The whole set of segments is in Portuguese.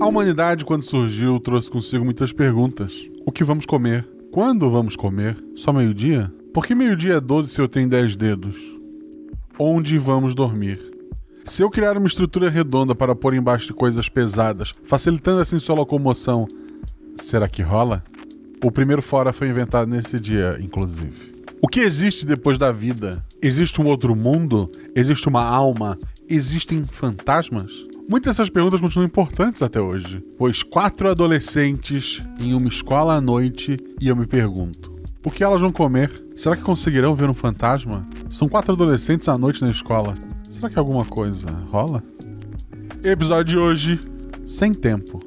A humanidade, quando surgiu, trouxe consigo muitas perguntas. O que vamos comer? Quando vamos comer? Só meio-dia? Por que meio-dia é 12 se eu tenho 10 dedos? Onde vamos dormir? Se eu criar uma estrutura redonda para pôr embaixo de coisas pesadas, facilitando assim sua locomoção, será que rola? O primeiro fora foi inventado nesse dia, inclusive. O que existe depois da vida? Existe um outro mundo? Existe uma alma? Existem fantasmas? Muitas dessas perguntas continuam importantes até hoje, pois quatro adolescentes em uma escola à noite e eu me pergunto: o que elas vão comer? Será que conseguirão ver um fantasma? São quatro adolescentes à noite na escola. Será que alguma coisa rola? Episódio de hoje: Sem Tempo.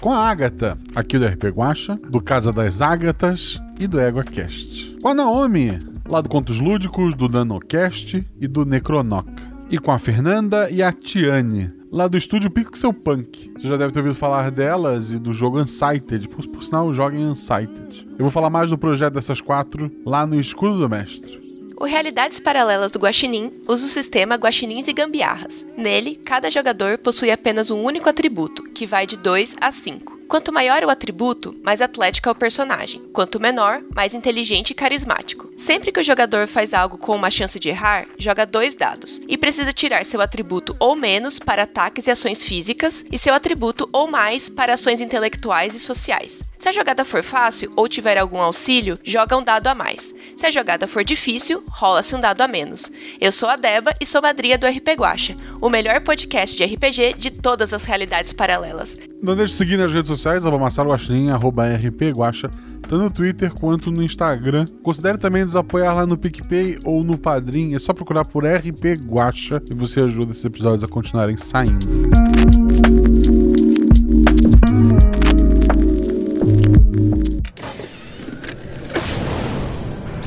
Com a Agatha, aqui do RP Guacha, do Casa das Ágatas e do EgoCast. Com a Naomi, lá do Contos Lúdicos, do Nanocast e do Necronoca. E com a Fernanda e a Tiane, lá do estúdio Pixel Punk. Você já deve ter ouvido falar delas e do jogo Unsighted. Por, por sinal, joguem Unsighted. Eu vou falar mais do projeto dessas quatro lá no Escudo do Mestre. O Realidades Paralelas do Guaxinim usa o sistema Guaxinins e Gambiarras. Nele, cada jogador possui apenas um único atributo, que vai de 2 a 5. Quanto maior o atributo, mais atlético é o personagem. Quanto menor, mais inteligente e carismático. Sempre que o jogador faz algo com uma chance de errar, joga dois dados e precisa tirar seu atributo ou menos para ataques e ações físicas e seu atributo ou mais para ações intelectuais e sociais. Se a jogada for fácil ou tiver algum auxílio, joga um dado a mais. Se a jogada for difícil, rola-se um dado a menos. Eu sou a Deba e sou madrinha do RP Guacha, o melhor podcast de RPG de todas as realidades paralelas. Não deixe de seguir nas redes sociais, Marcelo Guaxinim, arroba RP Guacha, tanto no Twitter quanto no Instagram. Considere também nos apoiar lá no PicPay ou no Padrim. É só procurar por RP Guacha e você ajuda esses episódios a continuarem saindo.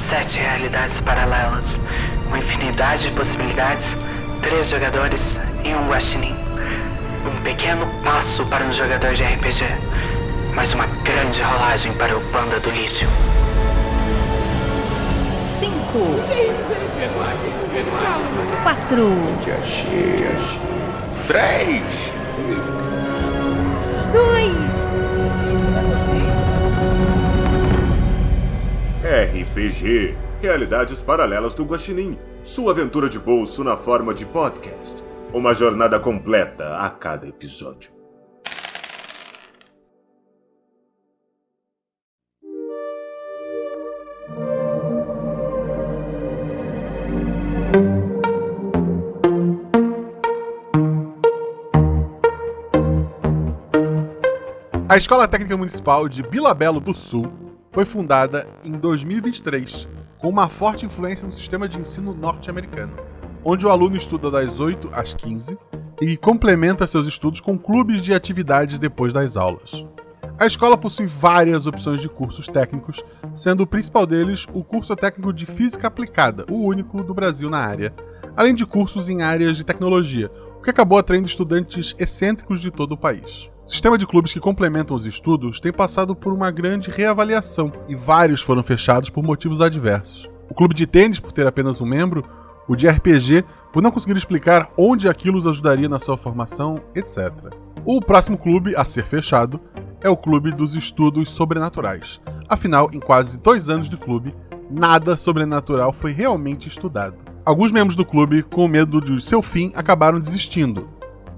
Sete realidades paralelas, uma infinidade de possibilidades, três jogadores e um guaxinim. Um pequeno passo para um jogador de RPG, mas uma grande rolagem para o Panda do Lício. Cinco. Quatro. Três. Dois. RPG Realidades Paralelas do Guaxinim. Sua aventura de bolso na forma de podcast. Uma jornada completa a cada episódio. A Escola Técnica Municipal de Bilabelo do Sul foi fundada em 2023 com uma forte influência no sistema de ensino norte-americano, onde o aluno estuda das 8 às 15 e complementa seus estudos com clubes de atividades depois das aulas. A escola possui várias opções de cursos técnicos, sendo o principal deles o curso técnico de Física Aplicada, o único do Brasil na área, além de cursos em áreas de tecnologia, o que acabou atraindo estudantes excêntricos de todo o país. O sistema de clubes que complementam os estudos tem passado por uma grande reavaliação e vários foram fechados por motivos adversos. O clube de tênis, por ter apenas um membro, o de RPG, por não conseguir explicar onde aquilo os ajudaria na sua formação, etc. O próximo clube a ser fechado é o Clube dos Estudos Sobrenaturais. Afinal, em quase dois anos de clube, nada sobrenatural foi realmente estudado. Alguns membros do clube, com medo de seu fim, acabaram desistindo,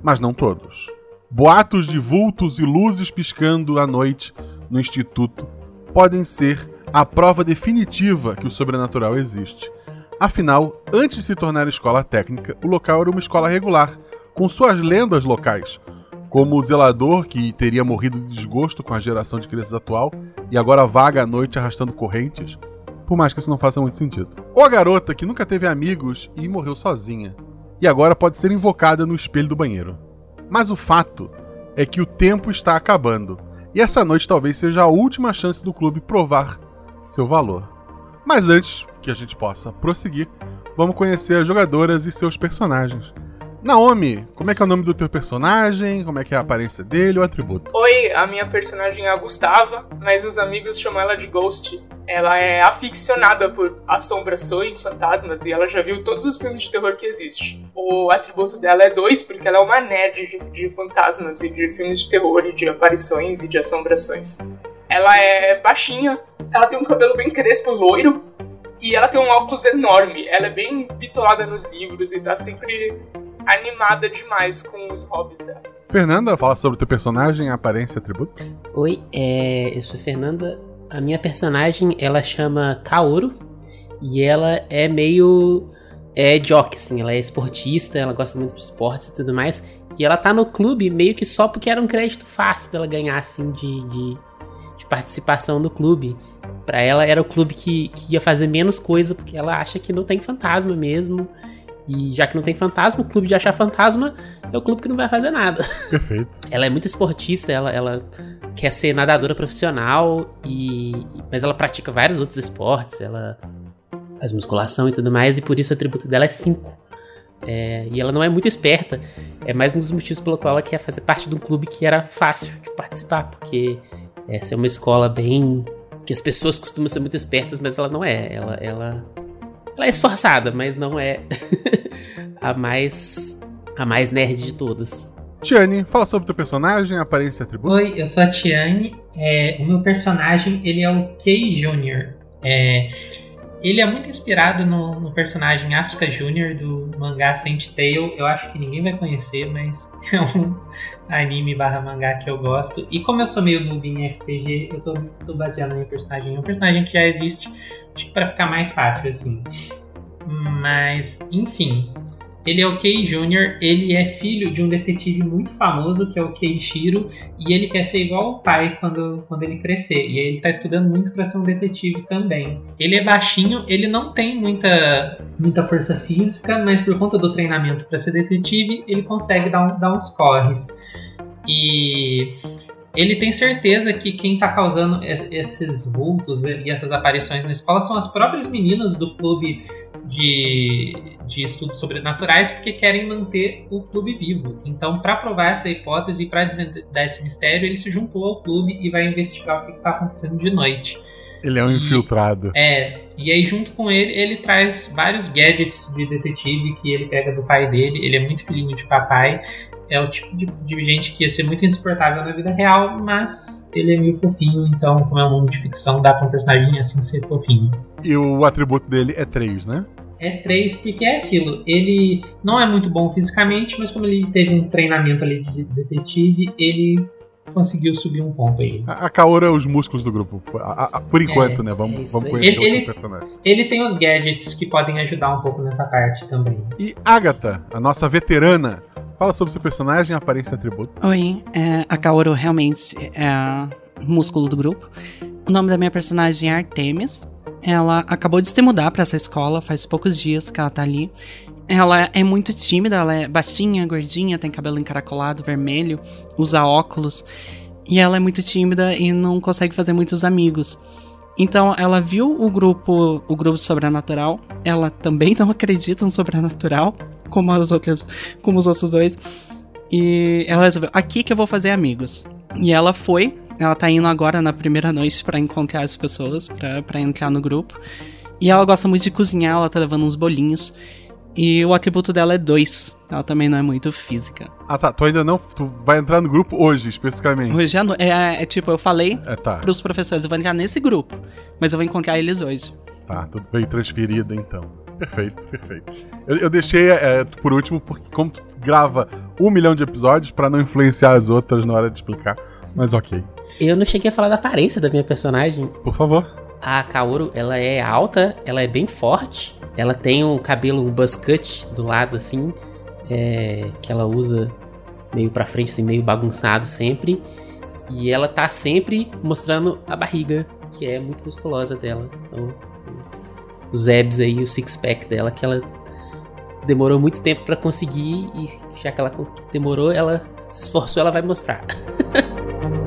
mas não todos. Boatos de vultos e luzes piscando à noite no instituto podem ser a prova definitiva que o sobrenatural existe. Afinal, antes de se tornar escola técnica, o local era uma escola regular, com suas lendas locais, como o zelador que teria morrido de desgosto com a geração de crianças atual e agora vaga à noite arrastando correntes, por mais que isso não faça muito sentido. Ou a garota que nunca teve amigos e morreu sozinha, e agora pode ser invocada no espelho do banheiro. Mas o fato é que o tempo está acabando, e essa noite talvez seja a última chance do clube provar seu valor. Mas antes que a gente possa prosseguir, vamos conhecer as jogadoras e seus personagens. Naomi, como é que é o nome do teu personagem? Como é que é a aparência dele, o atributo? Oi, a minha personagem é a Gustava, mas os amigos chamam ela de Ghost. Ela é aficionada por assombrações, fantasmas, e ela já viu todos os filmes de terror que existem. O atributo dela é dois, porque ela é uma nerd de, de fantasmas e de filmes de terror e de aparições e de assombrações. Ela é baixinha, ela tem um cabelo bem crespo, loiro, e ela tem um óculos enorme. Ela é bem bitolada nos livros e tá sempre animada demais com os hobbies dela. Fernanda, fala sobre o teu personagem, aparência e atributo. Oi, é, eu sou Fernanda. A minha personagem, ela chama Kaoru. E ela é meio é jockey, assim. Ela é esportista, ela gosta muito de esportes e tudo mais. E ela tá no clube meio que só porque era um crédito fácil dela ganhar, assim, de, de participação no clube. Pra ela era o clube que, que ia fazer menos coisa, porque ela acha que não tem fantasma mesmo. E já que não tem fantasma, o clube de achar fantasma é o clube que não vai fazer nada. Perfeito. Ela é muito esportista, ela, ela quer ser nadadora profissional, e mas ela pratica vários outros esportes, ela faz musculação e tudo mais, e por isso o atributo dela é 5. É, e ela não é muito esperta, é mais um dos motivos pelo qual ela quer fazer parte de um clube que era fácil de participar, porque essa é uma escola bem. que as pessoas costumam ser muito espertas, mas ela não é. Ela, ela ela é esforçada, mas não é a mais a mais nerd de todas. Tiane, fala sobre o teu personagem, aparência e atributo. Oi, eu sou a Tiane. É, o meu personagem ele é o Kei Jr. É, ele é muito inspirado no, no, personagem Asuka Jr. do mangá Saint Tail. Eu acho que ninguém vai conhecer, mas é um anime barra mangá que eu gosto. E como eu sou meio noob em RPG, eu tô, tô baseando no meu personagem. É um personagem que já existe, que pra ficar mais fácil, assim. Mas, enfim. Ele é o Kei Jr., ele é filho de um detetive muito famoso, que é o Keishiro, e ele quer ser igual ao pai quando, quando ele crescer. E ele está estudando muito para ser um detetive também. Ele é baixinho, ele não tem muita, muita força física, mas por conta do treinamento para ser detetive, ele consegue dar, dar uns corres. E ele tem certeza que quem está causando esses vultos e essas aparições na escola são as próprias meninas do clube de, de estudos sobrenaturais, porque querem manter o clube vivo. Então, para provar essa hipótese e para desvendar esse mistério, ele se juntou ao clube e vai investigar o que está acontecendo de noite. Ele é um infiltrado. E, é, e aí junto com ele, ele traz vários gadgets de detetive que ele pega do pai dele. Ele é muito filhinho de papai é o tipo de, de, gente que ia ser muito insuportável na vida real, mas ele é meio fofinho, então, como é um mundo de ficção, dá pra um personagem assim ser fofinho. E o atributo dele é 3, né? É 3, porque é aquilo. Ele não é muito bom fisicamente, mas como ele teve um treinamento ali de detetive, ele conseguiu subir um ponto aí. A, a Kaora é os músculos do grupo. A, a, por enquanto, é, né? Vamos, é vamos conhecer ele, ele, personagem. Ele tem os gadgets que podem ajudar um pouco nessa parte também. E Agatha, a nossa veterana, Fala sobre seu personagem, aparência e atributo. Oi, é, a Kaoru realmente é músculo do grupo. O nome da minha personagem é Artemis. Ela acabou de se mudar para essa escola, faz poucos dias que ela tá ali. Ela é muito tímida, ela é baixinha, gordinha, tem cabelo encaracolado, vermelho, usa óculos. E ela é muito tímida e não consegue fazer muitos amigos. Então ela viu o grupo, o grupo sobrenatural. Ela também não acredita no sobrenatural como as outras, como os outros dois. E ela resolveu, aqui que eu vou fazer amigos. E ela foi, ela tá indo agora na primeira noite para encontrar as pessoas, para entrar no grupo. E ela gosta muito de cozinhar, ela tá levando uns bolinhos. E o atributo dela é 2. Ela também não é muito física. Ah tá, tu ainda não. Tu vai entrar no grupo hoje, especificamente. Hoje é, é, é tipo, eu falei é, tá. pros professores, eu vou entrar nesse grupo. Mas eu vou encontrar eles hoje. Tá, tudo veio transferida então. Perfeito, perfeito. Eu, eu deixei é, por último, porque como tu grava um milhão de episódios para não influenciar as outras na hora de explicar, mas ok. Eu não cheguei a falar da aparência da minha personagem. Por favor. A Kaoru, ela é alta, ela é bem forte, ela tem um cabelo, buzz cut do lado assim, é, que ela usa meio pra frente, assim, meio bagunçado sempre. E ela tá sempre mostrando a barriga, que é muito musculosa dela. Então, os abs aí, o six pack dela, que ela demorou muito tempo para conseguir e já que ela demorou, ela se esforçou, ela vai mostrar.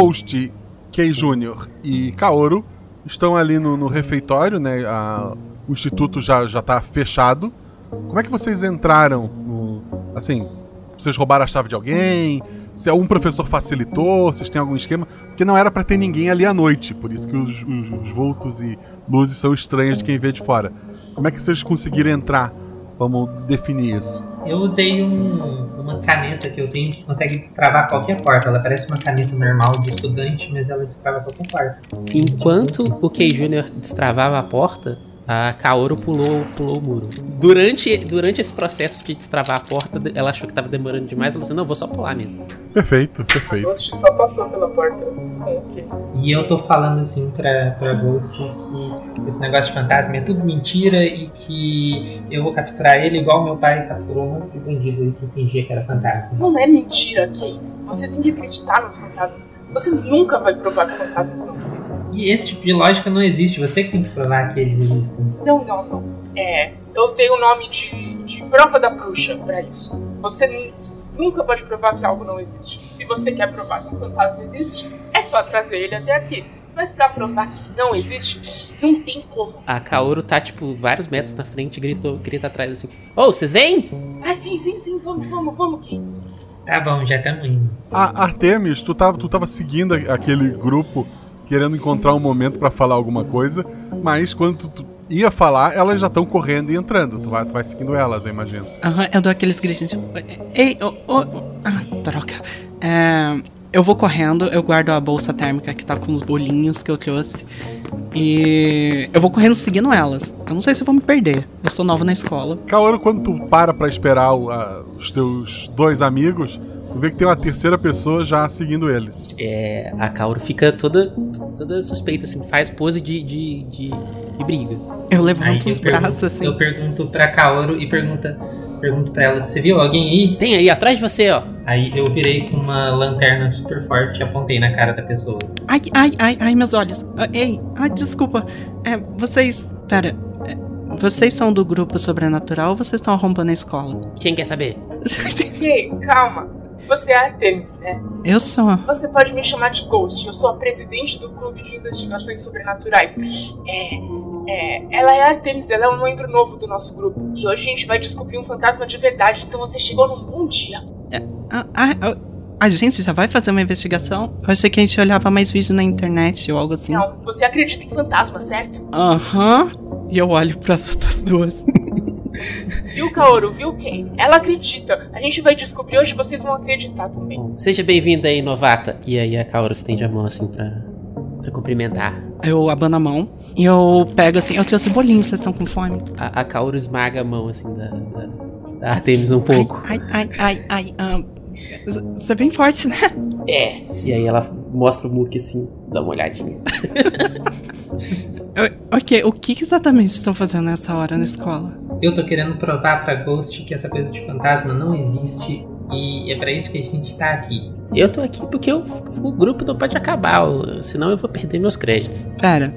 Ghost, Kei Jr. e Kaoru estão ali no, no refeitório, né? A- o instituto já, já tá fechado. Como é que vocês entraram no. Assim, vocês roubaram a chave de alguém? Se algum professor facilitou? Vocês têm algum esquema? Porque não era pra ter ninguém ali à noite, por isso que os, os- os vultos e luzes são estranhos de quem vê de fora. Como é que vocês conseguiram entrar? Vamos definir isso. Eu usei um- uma caneta que eu tenho que consegue destravar qualquer porta. Ela parece uma caneta normal de estudante, mas ela destrava qualquer porta. Enquanto o Kei Jr. destravava a porta, a Kaoru pulou, pulou o muro. Durante, durante esse processo de destravar a porta, ela achou que tava demorando demais. Ela disse: Não, vou só pular mesmo. Perfeito, perfeito. Ghost só passou pela porta com o quê? E eu tô falando assim pra, pra Ghost que esse negócio de fantasma é tudo mentira e que eu vou capturar ele igual meu pai capturou um monte de bandido aí que fingia que era fantasma. Não é mentira, Kay. Você tem que acreditar nos fantasmas. Você nunca vai provar que fantasmas não existem. E esse tipo de lógica não existe, você que tem que provar que eles existem. Não, não, não. É, eu dei o nome de, de prova da bruxa pra isso. Você nu- nunca pode provar que algo não existe. Se você quer provar que um fantasma existe, é só trazer ele até aqui. Mas pra provar que não existe, não tem como. A Kaoru tá, tipo, vários metros na frente e gritou, grita atrás assim: Ô, vocês vêm? Ah, sim, sim, sim, vamos, vamos, vamos, Kay. Tá bom, já estamos indo. A Artemis, tu tava, tu tava seguindo aquele grupo querendo encontrar um momento pra falar alguma coisa, mas quando tu, tu ia falar, elas já estão correndo e entrando. Tu vai, tu vai seguindo elas, eu imagino. Aham, eu dou aqueles gritinhos. tipo, Ei, ô, ô, ah, droga. É, eu vou correndo, eu guardo a bolsa térmica que tá com os bolinhos que eu trouxe. E eu vou correndo seguindo elas. Eu não sei se eu vou me perder. Eu sou nova na escola. Kaoru, quando tu para pra esperar o- a- os teus dois amigos, tu vê que tem uma terceira pessoa já seguindo eles. É, a Kaoru fica toda, toda suspeita, assim, faz pose de, de, de, de briga. Eu Aí levanto eu os pergunto- braços assim. Eu pergunto pra Kaoru e pergunta, pergunto pra ela, você viu alguém aí? Tem aí, atrás de você, ó. Aí eu virei com uma lanterna super forte e apontei na cara da pessoa. Ai, ai, ai, ai, meus olhos. Ah, ei, ai, desculpa. É, vocês. Pera. é, vocês são do grupo sobrenatural ou vocês estão arrombando a escola? Quem quer saber? Kay, calma. Você é Artemis, né? Eu sou. Você pode me chamar de Ghost. Eu sou a presidente do Clube de Investigações Sobrenaturais. É, é, ela é a Artemis, ela é um membro novo do nosso grupo. E hoje a gente vai descobrir um fantasma de verdade. Então você chegou num bom dia. Ah, ah, ah, a gente já vai fazer uma investigação? Eu achei que a gente olhava mais vídeo na internet ou algo assim. Não, você acredita em fantasma, certo? Aham. E eu olho pras outras duas. Viu, Kaoru? Viu, Kay? Ela acredita. A gente vai descobrir hoje, vocês vão acreditar também. Bom, seja bem-vinda aí, novata. E aí a Kaoru estende a mão, assim, pra, pra cumprimentar. Eu abano a mão e eu pego assim, eu trouxe bolinho, vocês estão com fome? A, a Kaoru esmaga a mão, assim, da, da, da Artemis um pouco. Ai, ai, ai, ai, ai. Você é bem forte, né? É. E aí ela mostra o Muki, assim, dá uma olhadinha. Ok, o que que exatamente vocês estão fazendo nessa hora na escola? Eu tô querendo provar pra Ghost que essa coisa de fantasma não existe e é pra isso que a gente tá aqui. Eu tô aqui porque eu- o grupo não pode acabar, senão eu vou perder meus créditos. Pera,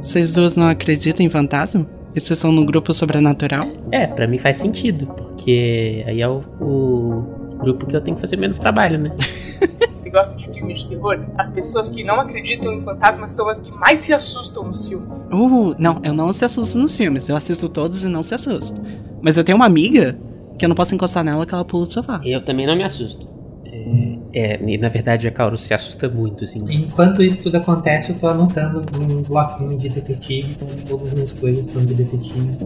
vocês duas não acreditam em fantasma? E vocês são no grupo sobrenatural? É, pra mim faz sentido, porque aí é o, o grupo que eu tenho que fazer menos trabalho, né? Você gosta de filmes de terror? As pessoas que não acreditam em fantasmas são as que mais se assustam nos filmes. Uh, não, eu não se assusto nos filmes. Eu assisto todos e não se assusto. Mas eu tenho uma amiga que eu não posso encostar nela que ela pula do sofá. Eu também não me assusto. É, é, e na verdade a Kaoru se assusta muito, assim. Enquanto isso tudo acontece, eu tô anotando um bloquinho de detetive, todas as minhas coisas são de detetive.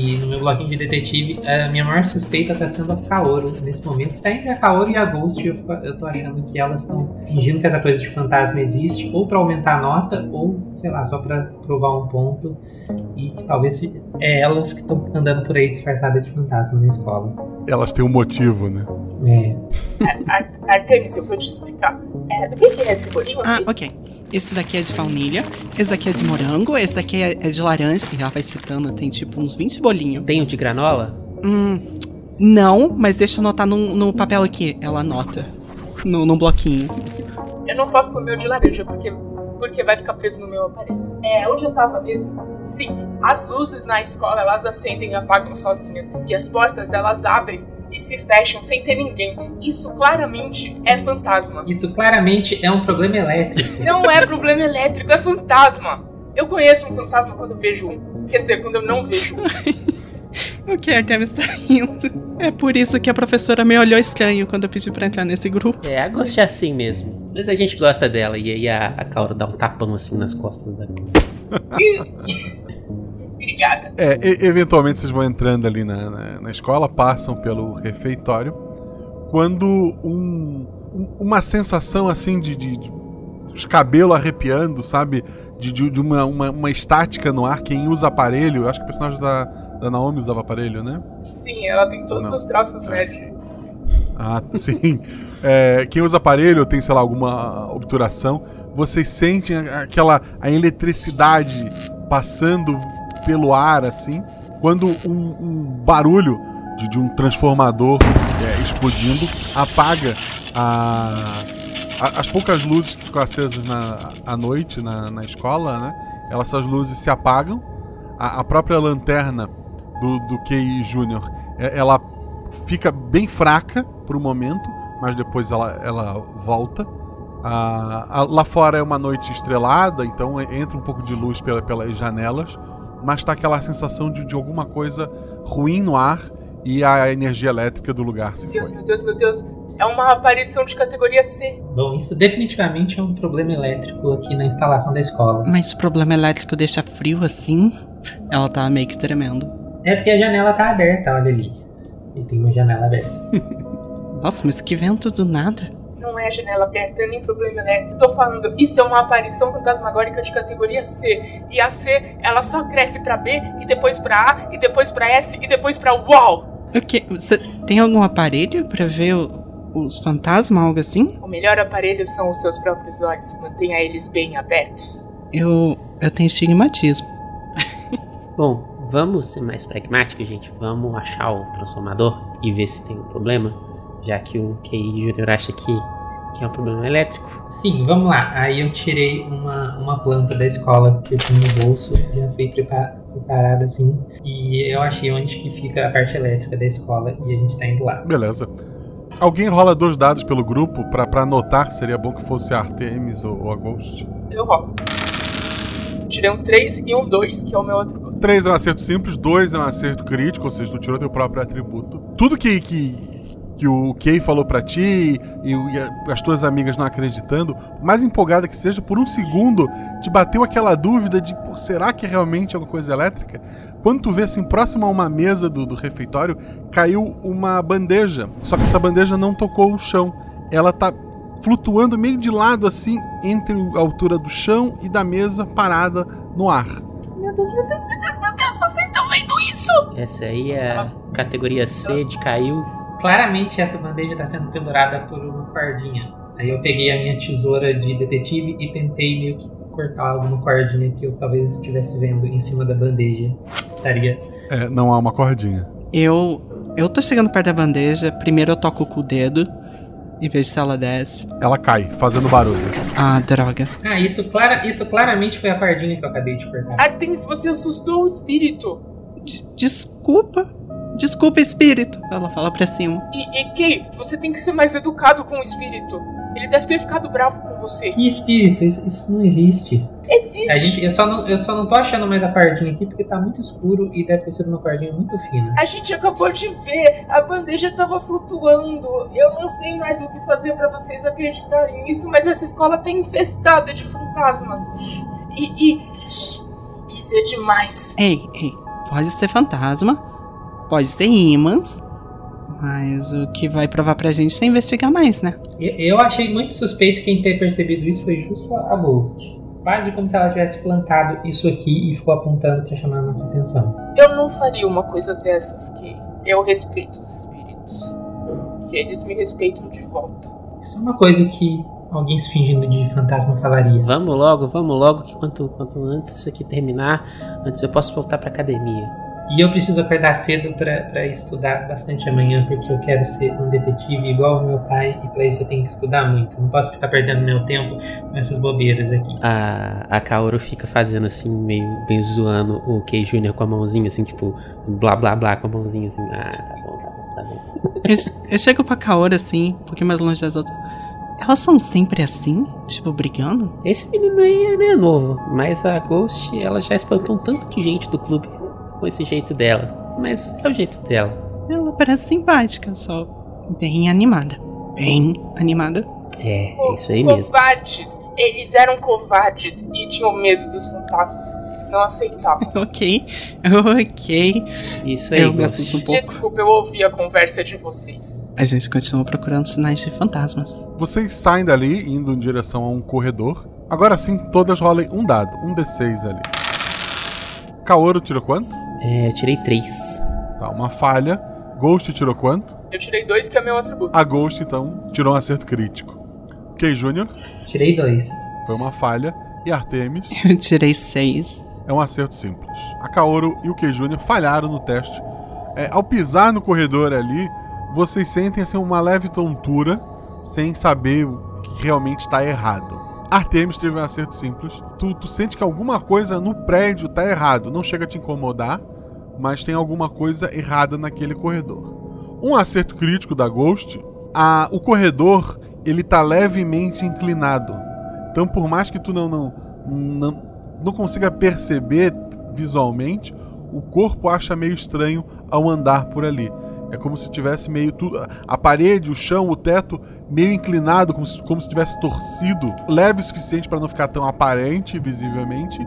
E no meu bloquinho de detetive, a minha maior suspeita tá sendo a Kaoru nesse momento. Tá entre a Kaoru e a Ghost, eu, fico- eu tô achando que elas estão fingindo que essa coisa de fantasma existe, ou pra aumentar a nota, ou, sei lá, só pra provar um ponto. E que talvez se- é elas que estão andando por aí disfarçadas de fantasma na escola. Elas têm um motivo, né? É. Ar- Artemis, eu vou te explicar. É, do que, que é esse bolinho Ah, aqui? ok. Esse daqui é de baunilha, esse daqui é de morango, esse daqui é, é de laranja. E ela vai citando, tem tipo uns 20 bolinhos. Tem o de granola? Hum. Não, mas deixa eu anotar no, no papel aqui. Ela anota. No, no bloquinho. Eu não posso comer o de laranja porque, porque vai ficar preso no meu aparelho. É, onde eu tava mesmo? Sim, as luzes na escola elas acendem e apagam sozinhas. E as portas elas abrem e se fecham sem ter ninguém. Isso claramente é fantasma. Isso claramente é um problema elétrico. Não é problema elétrico, é fantasma. Eu conheço um fantasma quando eu vejo um. Quer dizer, quando eu não vejo um. O que Artemis tá rindo? É por isso que a professora me olhou estranho quando eu pedi pra entrar nesse grupo. É, a Ghost é assim mesmo. Mas a gente gosta dela. E aí a, a Kaora dá um tapão assim nas costas dela. Obrigada. É, e- eventualmente vocês vão entrando ali na, na, na escola, passam pelo refeitório, quando um- um- uma sensação assim de, de- de- os cabelos arrepiando, sabe? De, de- uma, uma, uma estática no ar. Quem usa aparelho, eu acho que o personagem da, da Naomi usava aparelho, né? Sim, ela tem todos Não. os traços nerd. Sim. Ah, sim. É, quem usa aparelho tem, sei lá, alguma obturação, vocês sentem aquela a eletricidade passando pelo ar, assim, quando um, um barulho de, de um transformador é, explodindo apaga a, a- as poucas luzes que ficam acesas na, à noite na, na escola, né? Elas, essas luzes se apagam. A, a própria lanterna do, do Kei Júnior, é- ela fica bem fraca por um momento, mas depois ela, ela volta. Lá fora é uma noite estrelada, então entra um pouco de luz pela- pelas janelas, mas tá aquela sensação de, de alguma coisa ruim no ar e a energia elétrica do lugar se Meu Deus, foi. meu Deus, meu Deus. É uma aparição de categoria C. Bom, isso definitivamente é um problema elétrico aqui na instalação da escola. Mas o problema elétrico deixa frio assim? Ela tá meio que tremendo. É porque a janela tá aberta, olha ali. Ele tem uma janela aberta. Nossa, mas que vento do nada. Não é janela aberta, nem problema elétrico. Tô falando, isso é uma aparição fantasmagórica de categoria C. E a C, ela só cresce pra B, e depois pra A, e depois pra S, e depois pra UOL. O que? Você tem algum aparelho pra ver o- os fantasmas, algo assim? O melhor aparelho são os seus próprios olhos. Mantenha eles bem abertos. Eu. Eu tenho estigmatismo. Bom, vamos ser mais pragmáticos, gente. Vamos achar o transformador e ver se tem um problema. Já que o KI Júnior acha que, que é um problema elétrico. Sim, vamos lá. Aí eu tirei uma, uma planta da escola que eu tinha no bolso, já fui prepa- preparada assim. E eu achei onde que fica a parte elétrica da escola e a gente tá indo lá. Beleza. Alguém rola dois dados pelo grupo pra, pra anotar, seria bom que fosse a Artemis ou, ou a Ghost. Eu rolo. Tirei um 3 e um 2, que é o meu atributo. 3 é um acerto simples, 2 é um acerto crítico, ou seja, tu tirou teu próprio atributo. Tudo que, que, que o Kay falou pra ti e, e as tuas amigas não acreditando, mais empolgada que seja, por um segundo te bateu aquela dúvida de, pô, será que é realmente alguma coisa elétrica? Quando tu vê assim, próximo a uma mesa do, do refeitório, caiu uma bandeja. Só que essa bandeja não tocou o chão. Ela tá flutuando meio de lado assim, entre a altura do chão e da mesa parada no ar. Meu Deus, meu Deus, meu Deus, meu Deus, vocês estão vendo isso? Essa aí é a categoria C de caiu. Claramente essa bandeja está sendo pendurada por uma cordinha. Aí eu peguei a minha tesoura de detetive e tentei meio que cortar alguma cordinha que eu talvez estivesse vendo em cima da bandeja. Estaria. É, não há uma cordinha. Eu. Eu tô chegando perto da bandeja, primeiro eu toco com o dedo e vejo se ela desce. Ela cai, fazendo barulho. Ah, droga. Ah, isso, clara, isso claramente foi a cordinha que eu acabei de cortar. Artemis, você assustou o espírito. D- desculpa. Desculpa, espírito. Ela fala pra cima. E, e Kay, você tem que ser mais educado com o espírito. Ele deve ter ficado bravo com você. Que espírito? Isso, não existe. Existe. A gente, eu, só não, eu só não tô achando mais a cordinha aqui porque tá muito escuro e deve ter sido uma cordinha muito fina. A gente acabou de ver, a bandeja tava flutuando. Eu não sei mais o que fazer pra vocês acreditarem nisso, mas essa escola tá infestada de fantasmas. E, e isso é demais. Ei, ei. Pode ser fantasma. Pode ser imãs. Mas o que vai provar pra gente é investigar mais, né? Eu, achei muito suspeito quem ter percebido isso foi justo a Ghost. Quase como se ela tivesse plantado isso aqui e ficou apontando pra chamar a nossa atenção. Eu não faria uma coisa dessas, que eu respeito os espíritos. Que eles me respeitam de volta. Isso é uma coisa que alguém se fingindo de fantasma falaria. Vamos logo, vamos logo, que quanto, quanto antes isso aqui terminar, antes eu posso voltar pra academia. E eu preciso acordar cedo pra pra estudar bastante amanhã, porque eu quero ser um detetive igual ao meu pai, e pra isso eu tenho que estudar muito. Não posso ficar perdendo meu tempo com essas bobeiras aqui. A, a Kaoru fica fazendo assim, meio, meio zoando o Kei Jr. com a mãozinha, assim, tipo, blá blá blá com a mãozinha assim. Ah, tá bom, tá bom. tá bom. Eu, eu chego pra Kaora assim, um pouquinho mais longe das outras. Elas são sempre assim? Tipo, brigando? Esse menino aí é meio novo, mas a Ghost, ela já espantou um tanto de gente do clube com esse jeito dela. Mas é o jeito dela. Ela parece simpática, só bem animada. Bem animada. É, é isso aí mesmo. Covardes. Eles eram covardes e tinham medo dos fantasmas. Eles não aceitavam. Ok, ok. Isso aí, Eu assusto um pouco. Desculpa, eu ouvi a conversa de vocês. A gente continua procurando sinais de fantasmas. Vocês saem dali, indo em direção a um corredor. Agora sim, todas rolem um dado, um D6 ali. Kaoru tirou quanto? É, eu tirei três. Tá, uma falha. Ghost tirou quanto? Eu tirei dois, que é meu atributo. A Ghost, então, tirou um acerto crítico. Kay Jr. Tirei dois. foi uma falha. E Artemis Eu tirei seis. é um acerto simples. A Kaoru e o Kay Jr. falharam no teste. É, ao pisar no corredor ali, vocês sentem assim, uma leve tontura, sem saber o que realmente está errado. Artemis teve um acerto simples. Tu, tu sente que alguma coisa no prédio está errado. Não chega a te incomodar, mas tem alguma coisa errada naquele corredor. Um acerto crítico da Ghost, a, o corredor ele tá levemente inclinado. Então, por mais que tu não, não, não, não consiga perceber visualmente, o corpo acha meio estranho ao andar por ali. É como se tivesse meio tudo. A parede, o chão, o teto meio inclinado, como se, como se tivesse torcido. Leve o suficiente para não ficar tão aparente visivelmente,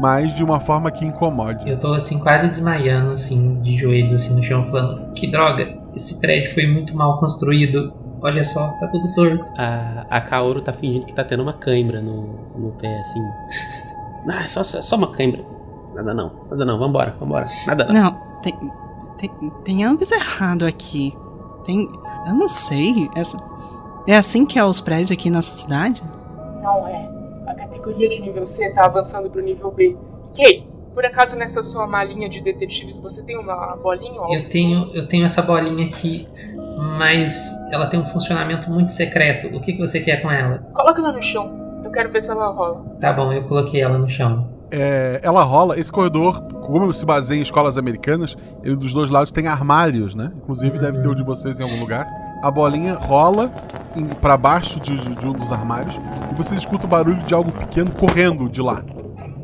mas de uma forma que incomode. Eu tô assim, quase desmaiando, assim, de joelhos assim, no chão, falando: Que droga, esse prédio foi muito mal construído. Olha só, tá tudo torto. A, a Kaoru tá fingindo que tá tendo uma cãibra no, no pé, assim. Ah, é só, só uma cãibra. Nada não, nada não, vambora, vambora. Nada não. Não, tem, tem, tem algo errado aqui. Tem. Eu não sei. Essa, é assim que é os prédios aqui nessa cidade? Não é. A categoria de nível C tá avançando pro nível B. Kay, por acaso nessa sua malinha de detetives você tem uma bolinha? ou Eu tenho, eu tenho essa bolinha aqui, mas ela tem um funcionamento muito secreto. O que, que você quer com ela? Coloca ela no chão. Eu quero ver se ela rola. Tá bom, eu coloquei ela no chão. É, ela rola. Esse corredor, como se baseia em escolas americanas, ele dos dois lados tem armários, né? Inclusive deve ter o de vocês em algum lugar. A bolinha rola pra baixo de, de- um dos armários e você escuta o barulho de algo pequeno correndo de lá.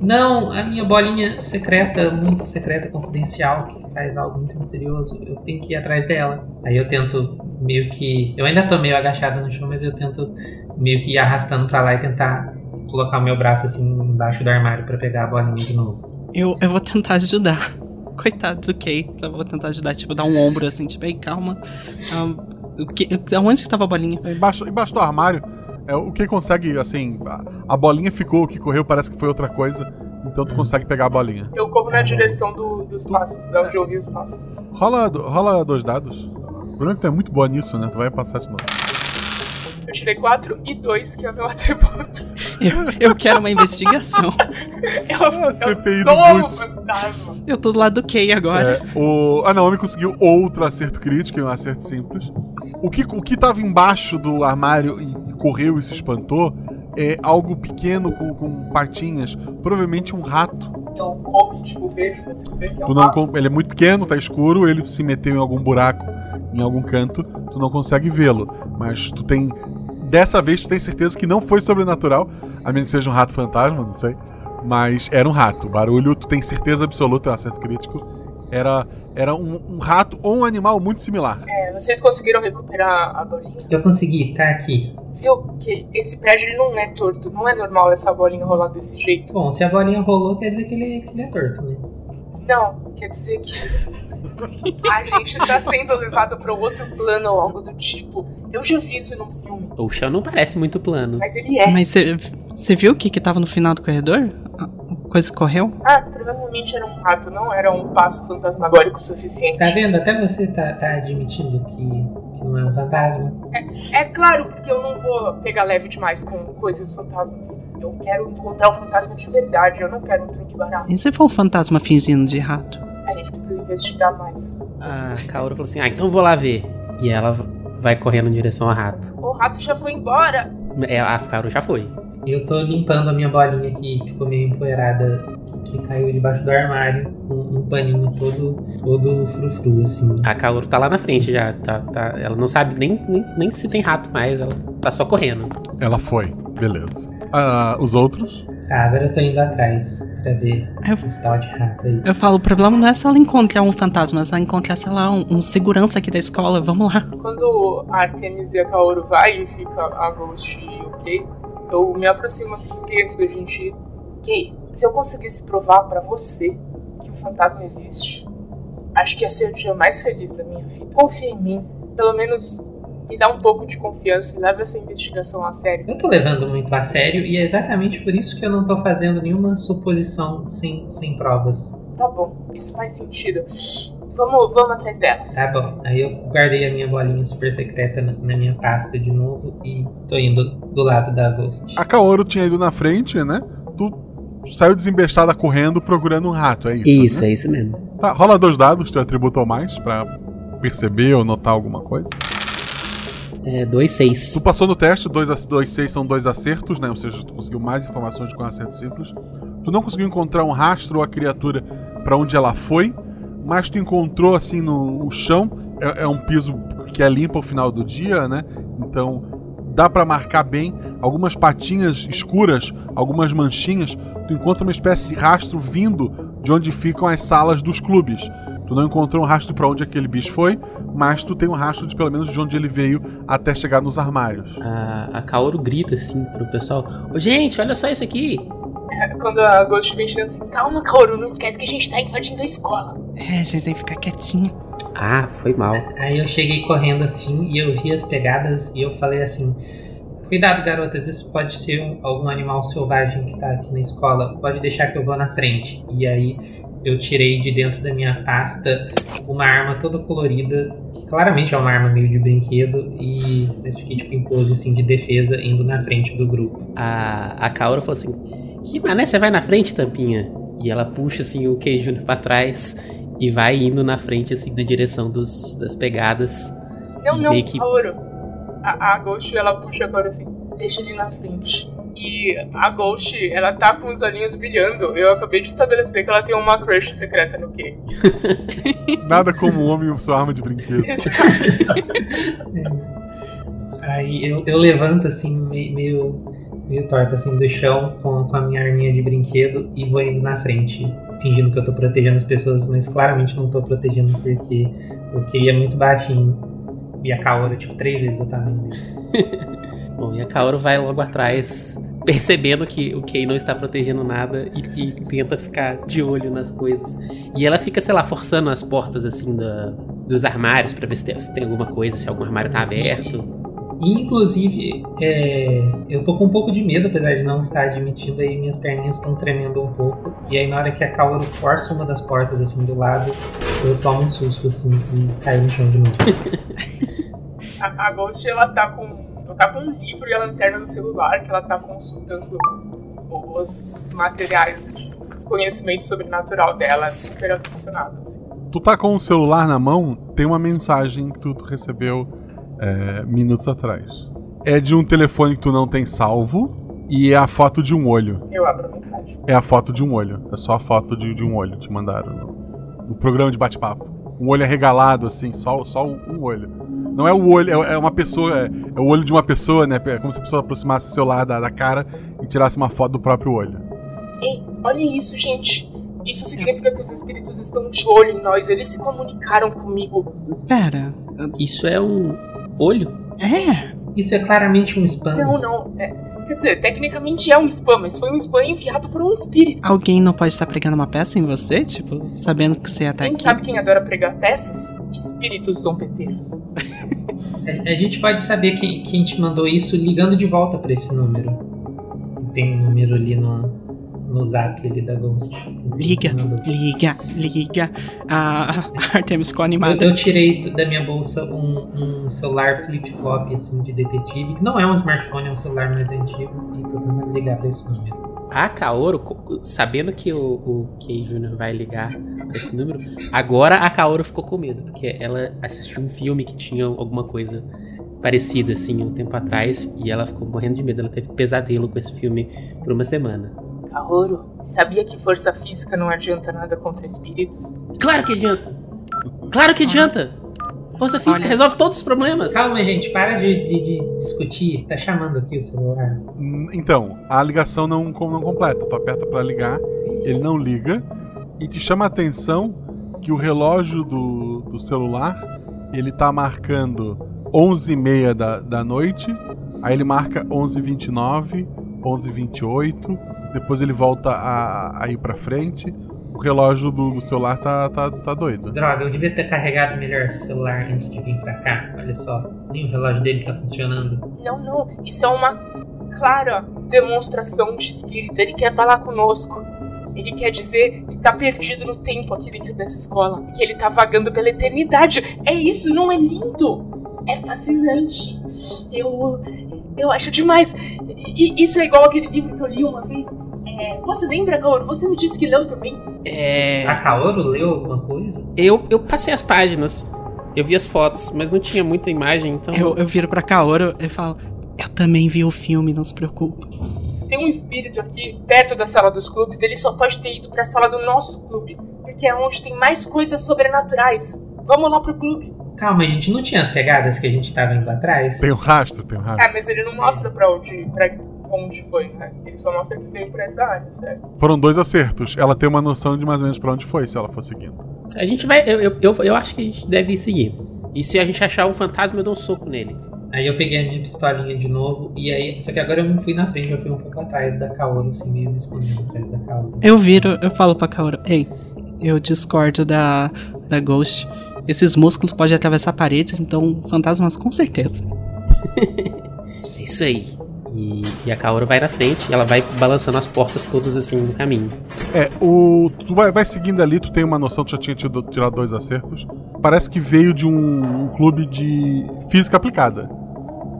Não, a minha bolinha secreta, muito secreta, confidencial, que faz algo muito misterioso. Eu tenho que ir atrás dela. Aí eu tento meio que. Eu ainda tô meio agachado no chão, mas eu tento meio que ir arrastando pra lá e tentar colocar o meu braço assim embaixo do armário pra pegar a bolinha de novo. Eu, eu vou tentar ajudar. Coitado do. Eu vou tentar ajudar, tipo, dar um ombro assim, tipo, ei, calma. Ah, o que, aonde que tava a bolinha? É, Embaixo, embaixo do armário, é, o que consegue, assim, a, a bolinha ficou, o que correu parece que foi outra coisa, então tu consegue pegar a bolinha. Eu corro na direção do- dos passos, da onde eu ouvi os passos. Rola, rola dois dados. O problema é que tu é muito boa nisso, né? Tu vai passar de novo. Eu tirei 4 e 2, que é o meu atributo. Eu, eu quero uma investigação. Eu, eu CPI do sou um fantasma. Eu tô do lado do Kay agora. É, o... A Naomi conseguiu outro acerto crítico e um acerto simples. O que, o que tava embaixo do armário e, correu e se espantou é algo pequeno com, com patinhas, provavelmente um rato. Eu corro e tipo, vejo, consigo ver que é Tu não, rato. ele é muito pequeno, tá escuro, ele se meteu em algum buraco, em algum canto, tu não consegue vê-lo. Mas tu tem. Dessa vez tu tem certeza que não foi sobrenatural, a menos que seja um rato fantasma, não sei. Mas era um rato. O barulho, tu tem certeza absoluta, é um acerto crítico. Era, era um, um rato ou um animal muito similar. É, vocês conseguiram recuperar a bolinha? Eu consegui, tá aqui. Viu que esse prédio ele não é torto, não é normal essa bolinha rolar desse jeito. Bom, se a bolinha rolou, quer dizer que ele, que ele é torto, né? Não, quer dizer que a gente tá sendo levado para outro plano ou algo do tipo. Eu já vi isso num filme, O chão não parece muito plano. mas ele é. Mas você você viu o que que tava no final do corredor? Coisa que correu? Ah, provavelmente era um rato, não era um passo fantasmagórico suficiente. Tá vendo? Até você tá, tá admitindo que, que não é um fantasma. É claro, porque eu não vou pegar leve demais com coisas fantasmas. Eu quero encontrar o fantasma de verdade, eu não quero um truque barato. E se for um fantasma fingindo de rato? A gente precisa investigar mais. A Kaoru falou assim: Ah, então vou lá ver. E ela vai correndo em direção ao rato. O rato já foi embora. É, a Kaoru já foi. Eu tô limpando a minha bolinha que ficou meio empoeirada, que caiu debaixo do armário, um, um paninho todo, todo frufru, assim. A Kaoru tá lá na frente já, tá, tá, ela não sabe nem, nem, nem se tem rato mais, ela tá só correndo. Ela foi, beleza. Ah, os outros? Tá, agora eu tô indo atrás pra ver Eu- esse tal de rato aí. Eu falo, o problema não é se ela encontrar um fantasma, é se ela encontrar, sei lá, um, um segurança aqui da escola. Vamos lá. Quando a Artemis e a Kaoru vai e fica a Ghost e o Kay, eu me aproximo assim antes da gente ir. Kay, se eu conseguisse provar pra você que o fantasma existe, acho que ia ser o dia mais feliz da minha vida. Confia em mim. Pelo menos me dá um pouco de confiança e leva essa investigação a sério. Eu tô levando muito a sério e é exatamente por isso que eu não tô fazendo nenhuma suposição sem, sem provas. Tá bom, isso faz sentido. Vamos, vamos atrás delas. Tá bom. Aí eu guardei a minha bolinha super secreta na, na minha pasta de novo e tô indo do lado da Ghost. A Kaoru tinha ido na frente, né? Tu saiu desembestada correndo procurando um rato, é isso? Isso, né? é isso mesmo. Tá, rola dois dados, teu atributo ou mais, pra perceber ou notar alguma coisa. É 2, 6. Tu passou no teste, 2 a- dois, seis são dois acertos, né? Ou seja, tu conseguiu mais informações com um acerto simples. Tu não conseguiu encontrar um rastro ou a criatura pra onde ela foi, mas tu encontrou assim no o chão. É, é um piso que é limpo ao final do dia, né? Então dá pra marcar bem algumas patinhas escuras, algumas manchinhas. Tu encontra uma espécie de rastro vindo de onde ficam as salas dos clubes. Tu não encontrou um rastro pra onde aquele bicho foi, mas tu tem um rastro de pelo menos de onde ele veio até chegar nos armários. A, a Kaoru grita assim pro pessoal: Ô gente, olha só isso aqui! Quando a Ghost vem chegando assim, calma, Kaoru, não esquece que a gente tá invadindo a escola. É, gente tem que ficar quietinha. Ah, foi mal. Aí eu cheguei correndo assim e eu vi as pegadas e eu falei assim: Cuidado, garotas, isso pode ser um- algum animal selvagem que tá aqui na escola. Pode deixar que eu vou na frente. E aí eu tirei de dentro da minha pasta uma arma toda colorida, que claramente é uma arma meio de brinquedo, e mas fiquei tipo em pose assim de defesa indo na frente do grupo. A, a Kaoru falou assim: Que mané, você vai na frente, Tampinha? E ela puxa assim o Kei Júnior pra trás e vai indo na frente, assim, na direção dos, das pegadas. Não, não, que- Kaoru. A, a Ghost, ela puxa agora assim, deixa ele na frente. E a Ghost, ela tá com os olhinhos brilhando. Eu acabei de estabelecer que ela tem uma crush secreta no Kay. Nada como um homem e sua arma de brinquedo. Aí eu, eu levanto assim, meio, meio, torto assim do chão com, com a minha arminha de brinquedo e vou indo na frente, fingindo que eu tô protegendo as pessoas, mas claramente não tô protegendo porque o Kei é muito baixinho. E a Kaoru é tipo três vezes o tamanho dele. Bom, e a Kaoru vai logo atrás, percebendo que o Kei não está protegendo nada e que tenta ficar de olho nas coisas. E ela fica, sei lá, forçando as portas assim da, dos armários pra ver se tem, se tem alguma coisa, se algum armário tá aberto. E, inclusive, é, eu tô com um pouco de medo, apesar de não estar admitindo, aí minhas perninhas estão tremendo um pouco. E aí na hora que a Kaoru força uma das portas assim do lado, eu tomo um susto assim e caio no chão de novo. A, a Ghost, ela tá com. Ela tá com um livro e a lanterna no celular que ela tá consultando os, os materiais de conhecimento sobrenatural dela, super aficionada. Assim. Tu tá com o celular na mão, tem uma mensagem que tu, recebeu é, minutos atrás. É de um telefone que tu não tem salvo e é a foto de um olho. Eu abro a mensagem. É a foto de um olho. É só a foto de, de um olho te mandaram no, no programa de bate-papo. Um olho arregalado, assim, só, só um olho. Não é o olho, é, é uma pessoa, é, é o olho de uma pessoa, né? É como se a pessoa aproximasse o celular da, da cara e tirasse uma foto do próprio olho. Ei, olhem isso, gente. Isso significa que os espíritos estão de olho em nós. Eles se comunicaram comigo. Pera. Isso é um olho? É. Isso é claramente um spam. Não, não. é- quer dizer, tecnicamente é um spam, mas foi um spam enviado por um espírito. Alguém não pode estar pregando uma peça em você? Tipo, sabendo que você ia estar Sim, aqui? sabe quem adora pregar peças? Espíritos zombeteiros. A, a gente pode saber quem, quem te mandou isso ligando de volta pra esse número. Tem um número ali no, no zap ali da Ghost. Liga, liga, liga. A a Artemis ficou animada. Eu, eu tirei da minha bolsa um, um celular flip-flop assim de detetive, que não é um smartphone, é um celular mais antigo, e tô tentando ligar pra esse número. A Kaoru, co- sabendo que o, o Kei Jr. vai ligar pra esse número, agora a Kaoru ficou com medo, porque ela assistiu um filme que tinha alguma coisa parecida, assim, um tempo atrás, e ela ficou morrendo de medo. Ela teve pesadelo com esse filme por uma semana. Kaoru, sabia que força física não adianta nada contra espíritos? Claro que adianta. Claro que adianta. Força física Olha. resolve todos os problemas. Calma, gente, para de, de- de discutir. Tá chamando aqui o celular. Hum, Então, a ligação não, não completa. Tu aperta pra ligar, ele não liga e te chama a atenção que o relógio do, do celular ele tá marcando 11h30 da, da noite, aí ele marca 11h29, 11h28, depois ele volta a, a ir pra frente. O relógio do, do celular tá, tá, tá doido. Droga, eu devia ter carregado melhor esse celular antes de vir pra cá. Olha só, nem o relógio dele tá funcionando. Não, não, isso é uma clara demonstração de espírito. Ele quer falar conosco. Ele quer dizer que tá perdido no tempo aqui dentro dessa escola. Que ele tá vagando pela eternidade. É isso, não é lindo? É fascinante. Eu. Eu acho demais. E isso é igual aquele livro que eu li uma vez. É, você lembra, Kaoru? Você me disse que leu também. É. A Kaoru leu alguma coisa? Eu, eu passei as páginas. Eu vi as fotos, mas não tinha muita imagem, então. Eu, eu viro pra Kaoru e falo: Eu também vi o filme, não se preocupe. Se tem um espírito aqui perto da sala dos clubes, ele só pode ter ido pra sala do nosso clube. Porque é onde tem mais coisas sobrenaturais. Vamos lá pro clube. Calma, a gente não tinha as pegadas que a gente tava indo atrás? Tem o rastro, tem o rastro. É, mas ele não mostra pra onde, pra onde foi, né? Ele só mostra que veio por essa área, certo? Foram dois acertos. Ela tem uma noção de mais ou menos pra onde foi, se ela for seguindo. A gente vai. Eu, eu, eu, eu acho que a gente deve ir seguindo. E se a gente achar um fantasma, eu dou um soco nele. Aí eu peguei a minha pistolinha de novo, e aí. Só que agora eu não fui na frente, eu fui um pouco atrás da Kaoru, assim, meio me escondendo atrás da Kaoru. Eu viro, eu falo pra Kaoru: Ei, eu discordo da, da Ghost. Esses músculos podem atravessar paredes, então fantasmas com certeza. É isso aí. E, e a Kaoru vai na frente, ela vai balançando as portas todas assim no caminho. É, o. Tu vai, vai seguindo ali, tu tem uma noção, tu já tinha tido, tirado dois acertos. Parece que veio de um, um clube de física aplicada.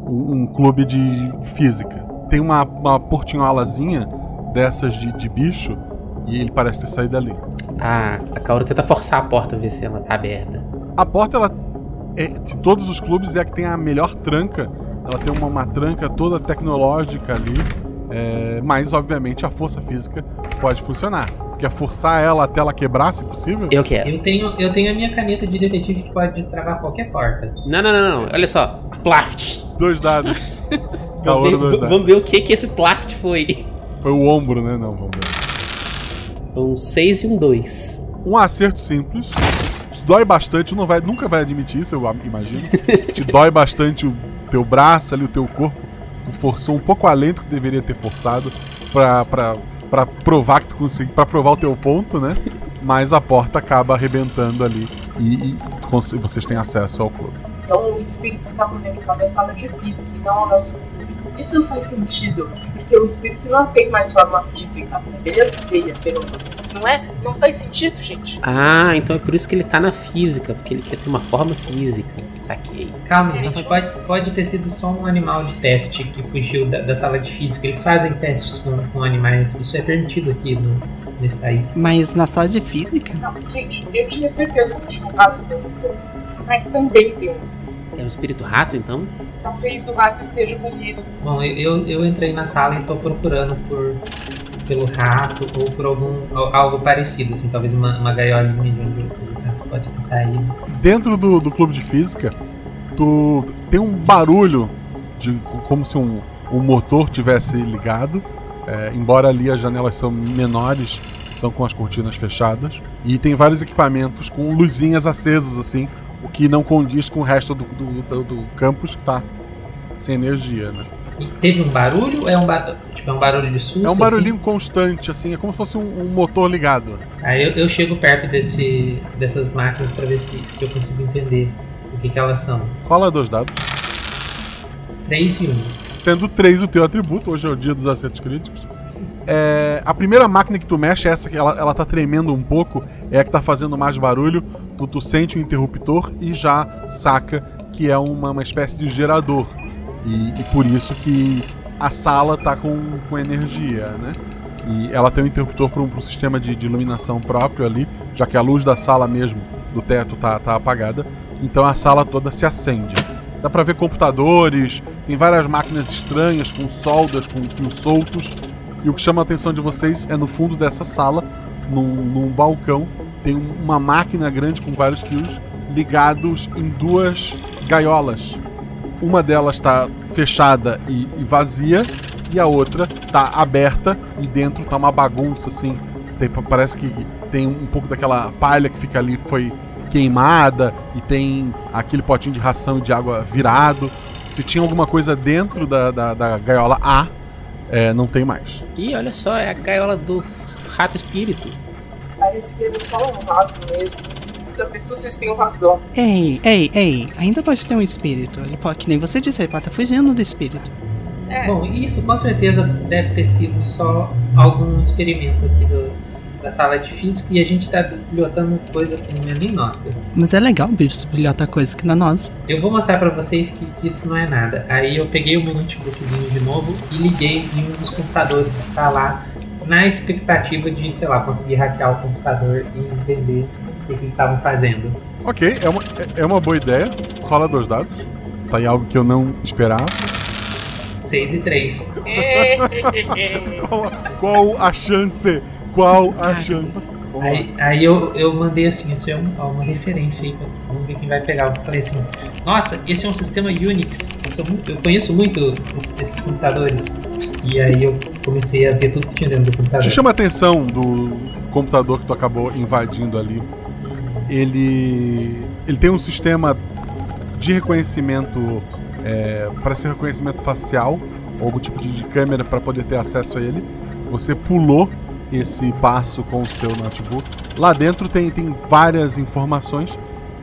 Um, um clube de física. Tem uma, uma portinholazinha dessas de, de bicho e ele parece ter saído dali. A, a Kaoru tenta forçar a porta, ver se ela tá aberta. A porta, ela. É, de todos os clubes, é a que tem a melhor tranca. Ela tem uma, uma tranca toda tecnológica ali. é, mas, obviamente, a força física pode funcionar. Quer forçar ela até ela quebrar, se possível? Eu quero. Eu tenho, eu tenho a minha caneta de detetive que pode destravar qualquer porta. Não, não, não, não. Olha só. Plaft. Dois dados. Vamos Kaoru, ver, dois dados. vamos ver o que que esse Plaft foi. Foi o ombro, né? Não, vamos ver. Um 6 e um 2. Um acerto simples. Dói bastante, não vai, nunca vai admitir isso, eu imagino. Te dói bastante o teu braço ali, o teu corpo. Tu forçou um pouco além do que deveria ter forçado pra, pra, pra provar que tu conseguiu, pra provar o teu ponto, né? Mas a porta acaba arrebentando ali e, e vocês têm acesso ao clube. Então o espírito tá conectado da sala de física e não nosso. Isso faz sentido, porque o espírito não tem mais forma física. Ele anseia pelo. Não é? Não faz sentido, gente. Ah, então é por isso que ele tá na física, porque ele quer ter uma forma física. Saquei. Calma, gente, pode, pode ter sido só um animal de teste que fugiu da, da sala de física. Eles fazem testes com, com animais, isso é permitido aqui no, nesse país. Mas na sala de física? Não, gente, eu tinha certeza que tinha um rato dentro do corpo. Mas também tem um espírito. É um espírito rato, então? Talvez o rato esteja comido. Bom, eu, eu entrei na sala e tô procurando por pelo rato ou por algum al- algo parecido, assim, talvez uma, uma gaiolinha de onde o rato pode ter saído. Dentro do, do clube de física, tu tem um barulho de como se um, um motor tivesse ligado. é, embora ali as janelas são menores, estão com as cortinas fechadas. E tem vários equipamentos com luzinhas acesas, assim, o que não condiz com o resto do, do, do- do campus que tá sem energia, né? E teve um barulho é um, ba tipo, é um barulho de susto? É um assim? barulhinho constante, assim, é como se fosse um, um motor ligado. Aí eu, eu chego perto desse, dessas máquinas pra ver se, se eu consigo entender o que, que elas são. Fala dois dados. 3 e 1. Sendo 3 o teu atributo, hoje é o dia dos acertos críticos. É, a primeira máquina que tu mexe, essa que ela, ela tá tremendo um pouco, é a que tá fazendo mais barulho. Tu, tu sente o interruptor e já saca que é uma, uma espécie de gerador. E, e por isso que a sala tá com, com energia, né? E ela tem um interruptor para um, sistema de, de iluminação próprio ali, já que a luz da sala mesmo, do teto, tá, tá apagada. Então a sala toda se acende. Dá pra ver computadores, tem várias máquinas estranhas com soldas, com fios soltos. E o que chama a atenção de vocês é no fundo dessa sala, num, num balcão, tem um- uma máquina grande com vários fios ligados em duas gaiolas. Uma delas está fechada e, e vazia, e a outra está aberta e dentro tá uma bagunça assim. Tem- parece que tem um pouco daquela palha que fica ali foi queimada e tem aquele potinho de ração e de água virado. Se tinha alguma coisa dentro da, da, da gaiola A, é, não tem mais. Ih, olha só, é a gaiola do rato espírito. Parece que ele é só um rato mesmo. Talvez vocês tenham razão. Ei, ei, ei, ainda pode ter um espírito. Ele pode, que nem você disse, ele pode estar fugindo do espírito. É, Bom, isso com certeza deve ter sido só algum experimento aqui do, da sala de física e a gente tá bisbilhotando coisa que não é nem nossa. Mas é legal, bicho, brilhota coisa que não é nossa. Eu vou mostrar pra vocês que, que isso não é nada. Aí eu peguei o meu notebookzinho de novo e liguei em um dos computadores que tá lá, na expectativa de, sei lá, conseguir hackear o computador e entender o que, que eles estavam fazendo. Ok, é uma, é- é uma boa ideia. Rola dois dados. Tá aí algo que eu não esperava. 6 e 3. Qual, qual a chance? Qual a chance? Aí, aí eu, eu mandei assim, isso é um- ó, uma referência aí, vamos ver quem vai pegar. Eu falei assim, nossa, esse é um sistema Unix, eu, muito- eu conheço muito esse- esses computadores. E aí eu comecei a ver tudo que tinha dentro do computador. Te chama a atenção do computador que tu acabou invadindo ali. Ele. Ele tem um sistema de reconhecimento. É, para ser reconhecimento facial, ou algum tipo de câmera para poder ter acesso a ele. Você pulou esse passo com o seu notebook. Lá dentro tem, tem várias informações.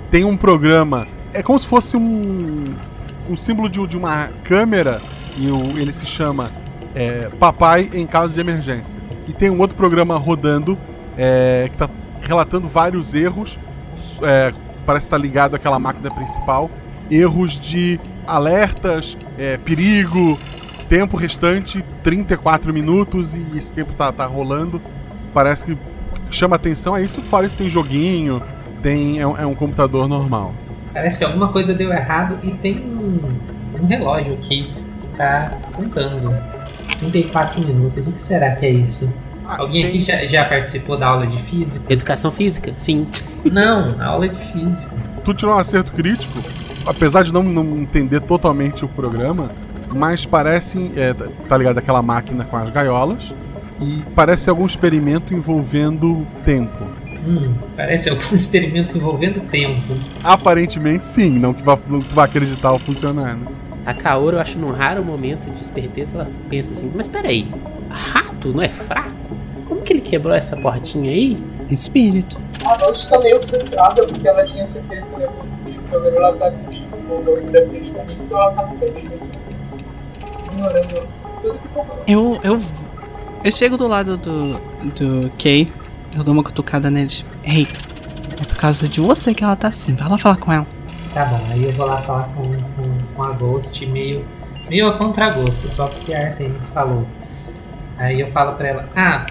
Tem um programa. É como se fosse um, um símbolo de, de uma câmera. E o- ele se chama é, Papai em caso de emergência. E tem um outro programa rodando é, que está relatando vários erros. é, parece estar ligado àquela máquina principal. Erros de alertas, é, perigo, tempo restante 34 minutos e esse tempo tá, tá rolando. Parece que chama atenção. É isso, fora isso tem joguinho, tem, é, um, é um computador normal. Parece que alguma coisa deu errado e tem um, um relógio aqui que tá contando. 34 minutos, o que será que é isso? Ah, Alguém tem- aqui já, já participou da aula de física? Educação física? Sim. Não, a aula de física. tu tirou um acerto crítico, apesar de não, não entender totalmente o programa, mas parece, é, tá ligado aquela máquina com as gaiolas, e parece algum experimento envolvendo tempo. Hum, parece algum experimento envolvendo tempo. Aparentemente sim, não que vá- não que tu vai acreditar ou funcionar, né? A Kaoru, eu acho num raro momento de esperteza, ela pensa assim, mas peraí, rato não é fraco? Como que ele quebrou essa portinha aí? Espírito. a Noite tá meio frustrada porque ela tinha certeza que ele ia ter espírito. Agora ela tá sentindo um pouco de acreditar nisso, então ela tá repetindo assim. Ignorando tudo que tá falando. Eu, eu, eu chego do lado do, do Kay, eu dou uma cutucada nele, tipo, ei, é por causa de você que ela tá assim, vai lá falar com ela. Tá bom, aí eu vou lá falar com, com, com a Ghost meio, meio a contragosto, só porque a Artemis falou. Aí eu falo pra ela, ah,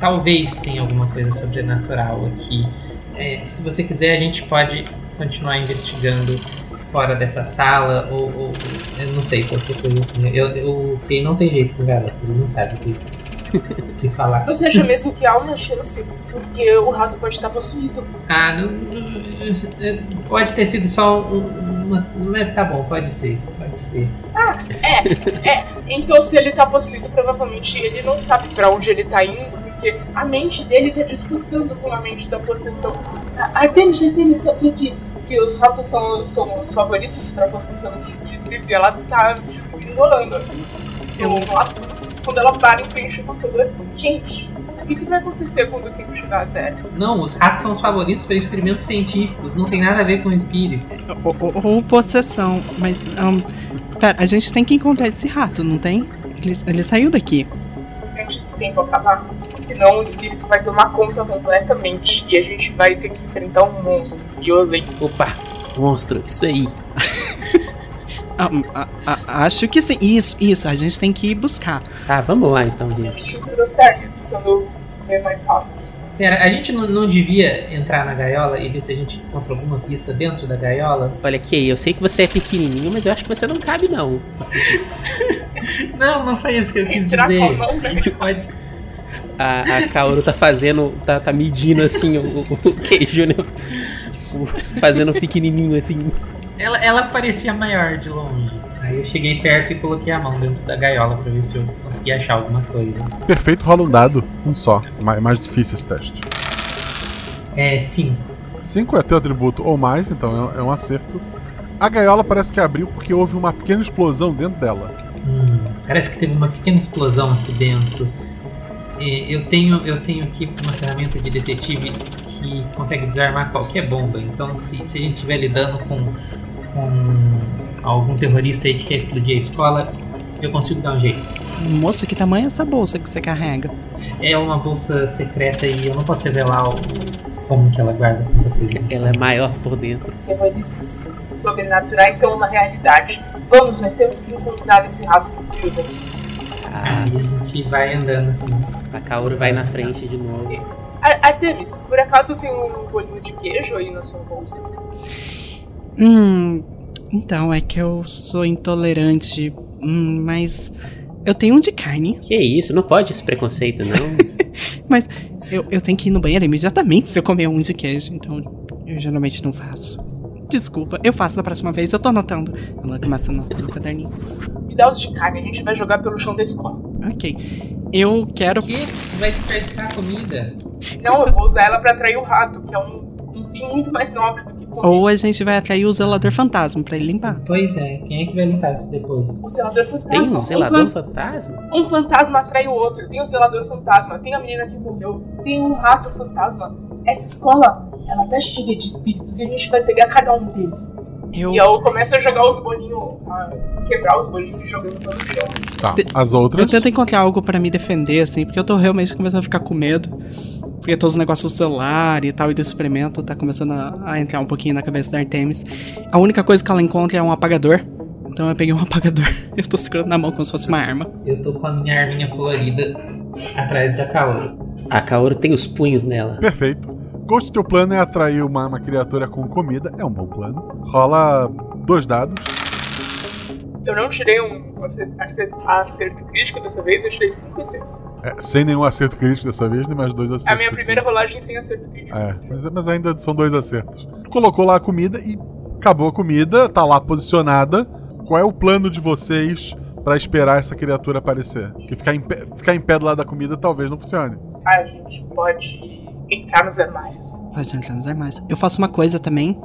talvez tenha alguma coisa sobrenatural aqui. É, se você quiser, a gente pode continuar investigando fora dessa sala, ou, ou eu não sei, qualquer coisa assim. Eu, eu, o não tem jeito com garotos, ele não sabe o que, o que falar. Você acha mesmo que há uma chance? Porque o rato pode estar possuído. Ah, não, não- pode ter sido só um- uma. Mas tá bom, pode ser, pode ser. Então, se ele tá possuído, provavelmente ele não sabe pra onde ele tá indo, porque a mente dele tá disputando com a mente da possessão. Artemis, Artemis, sabia que, que os ratos são, são os favoritos pra possessão de, de espíritos? E ela tá enrolando assim. No laço, quando ela para em frente ao computador. Gente, o que, que vai acontecer quando o tempo chegar a zero? Não, os ratos são os favoritos para experimentos científicos, não tem nada a ver com espíritos. Ou, ou- ou possessão, mas. Um, pera, a gente tem que encontrar esse rato, não tem? Ele, ele saiu daqui. Antes do tempo acabar. Senão o espírito vai tomar conta completamente e a gente vai ter que enfrentar um monstro violento. Opa, monstro, isso aí. Ah, ah, ah, acho que sim. Isso, isso, a gente tem que ir buscar. Tá, vamos lá então, A gente. gente deu certo tentando ver mais rastros. Pera, a gente não, não devia entrar na gaiola e ver se a gente encontra alguma pista dentro da gaiola? Olha aqui, eu sei que você é pequenininho, mas eu acho que você não cabe não. Não, não foi isso que eu quis Tirar com a dizer. mão, né? A gente pode. A, a Kaoru tá fazendo, tá, tá medindo assim o, o, queijo, né? Tipo, fazendo pequenininho assim. Ela, ela parecia maior de longe. Aí eu cheguei perto e coloquei a mão dentro da gaiola pra ver se eu conseguia achar alguma coisa. Perfeito, rola um dado, um só. Mais, mais difícil esse teste. É, sim. 5 é teu atributo ou mais, então é, é um acerto. A gaiola parece que abriu porque houve uma pequena explosão dentro dela. Hum, parece que teve uma pequena explosão aqui dentro. E eu tenho, eu tenho aqui uma ferramenta de detetive que consegue desarmar qualquer bomba. Então, se, se a gente estiver lidando com, com algum terrorista aí que quer explodir a escola, eu consigo dar um jeito. Moça, que tamanho é essa bolsa que você carrega? É uma bolsa secreta e eu não posso revelar o, como que ela guarda tanta coisa. Ela é maior por dentro. Terroristas sobrenaturais são uma realidade. Vamos, nós temos que encontrar esse rato que fugiu daqui. Aí a gente vai andando assim. a Kaoru vai na frente de novo. Ar- Artemis, por acaso tem um bolinho de queijo aí na sua bolsa? Hum. Então, é que eu sou intolerante. Hum, mas. Eu tenho um de carne. Que isso, não pode esse preconceito, não. Mas eu, eu tenho que ir no banheiro imediatamente se eu comer um de queijo. Então, eu geralmente não faço. Desculpa, eu faço da próxima vez, eu tô anotando. Ela começa a anotar no caderninho. Os de carne, a gente vai jogar pelo chão da escola. Ok. Eu quero. O quê? Você vai desperdiçar comida? Não, eu vou usar ela pra atrair o rato, que é um, um fim muito mais nobre do que comer. Ou a gente vai atrair o zelador fantasma pra ele limpar. Pois é, quem é que vai limpar isso depois? O zelador Tem fantasma. um zelador fan- fantasma? Um fantasma atrai o outro. Tem o zelador fantasma, tem a menina que morreu, tem um rato fantasma. Essa escola, ela tá cheia de espíritos e a gente vai pegar cada um deles. Eu. E eu começo a jogar os bolinhos, a quebrar os bolinhos e jogando pelo chão. Tá. As Eu outras. tento encontrar algo pra me defender, assim, porque eu tô realmente começando a ficar com medo. Porque todos os negócios do celular e tal, e do experimento, tá começando a, a entrar um pouquinho na cabeça da Artemis. A única coisa que ela encontra é um apagador. Então eu peguei um apagador. Eu tô segurando na mão como se fosse uma arma. Eu tô com a minha arminha colorida atrás da Kaoru. A Kaoru tem os punhos nela. Perfeito. Ghost, teu plano é atrair uma, uma criatura com comida. É um bom plano. Rola dois dados. Eu não tirei um acerto, acerto crítico dessa vez, eu tirei 5 e 6. É, sem nenhum acerto crítico dessa vez, nem mais dois acertos. É a minha primeira rolagem sem acerto crítico. É, mas, mas ainda são dois acertos. Colocou lá a comida e acabou a comida, tá lá posicionada. Qual é o plano de vocês pra esperar essa criatura aparecer? Porque ficar em pé, ficar em pé do lado da comida talvez não funcione. A gente pode entrar nos armários. Pode entrar nos armários. Eu faço uma coisa também.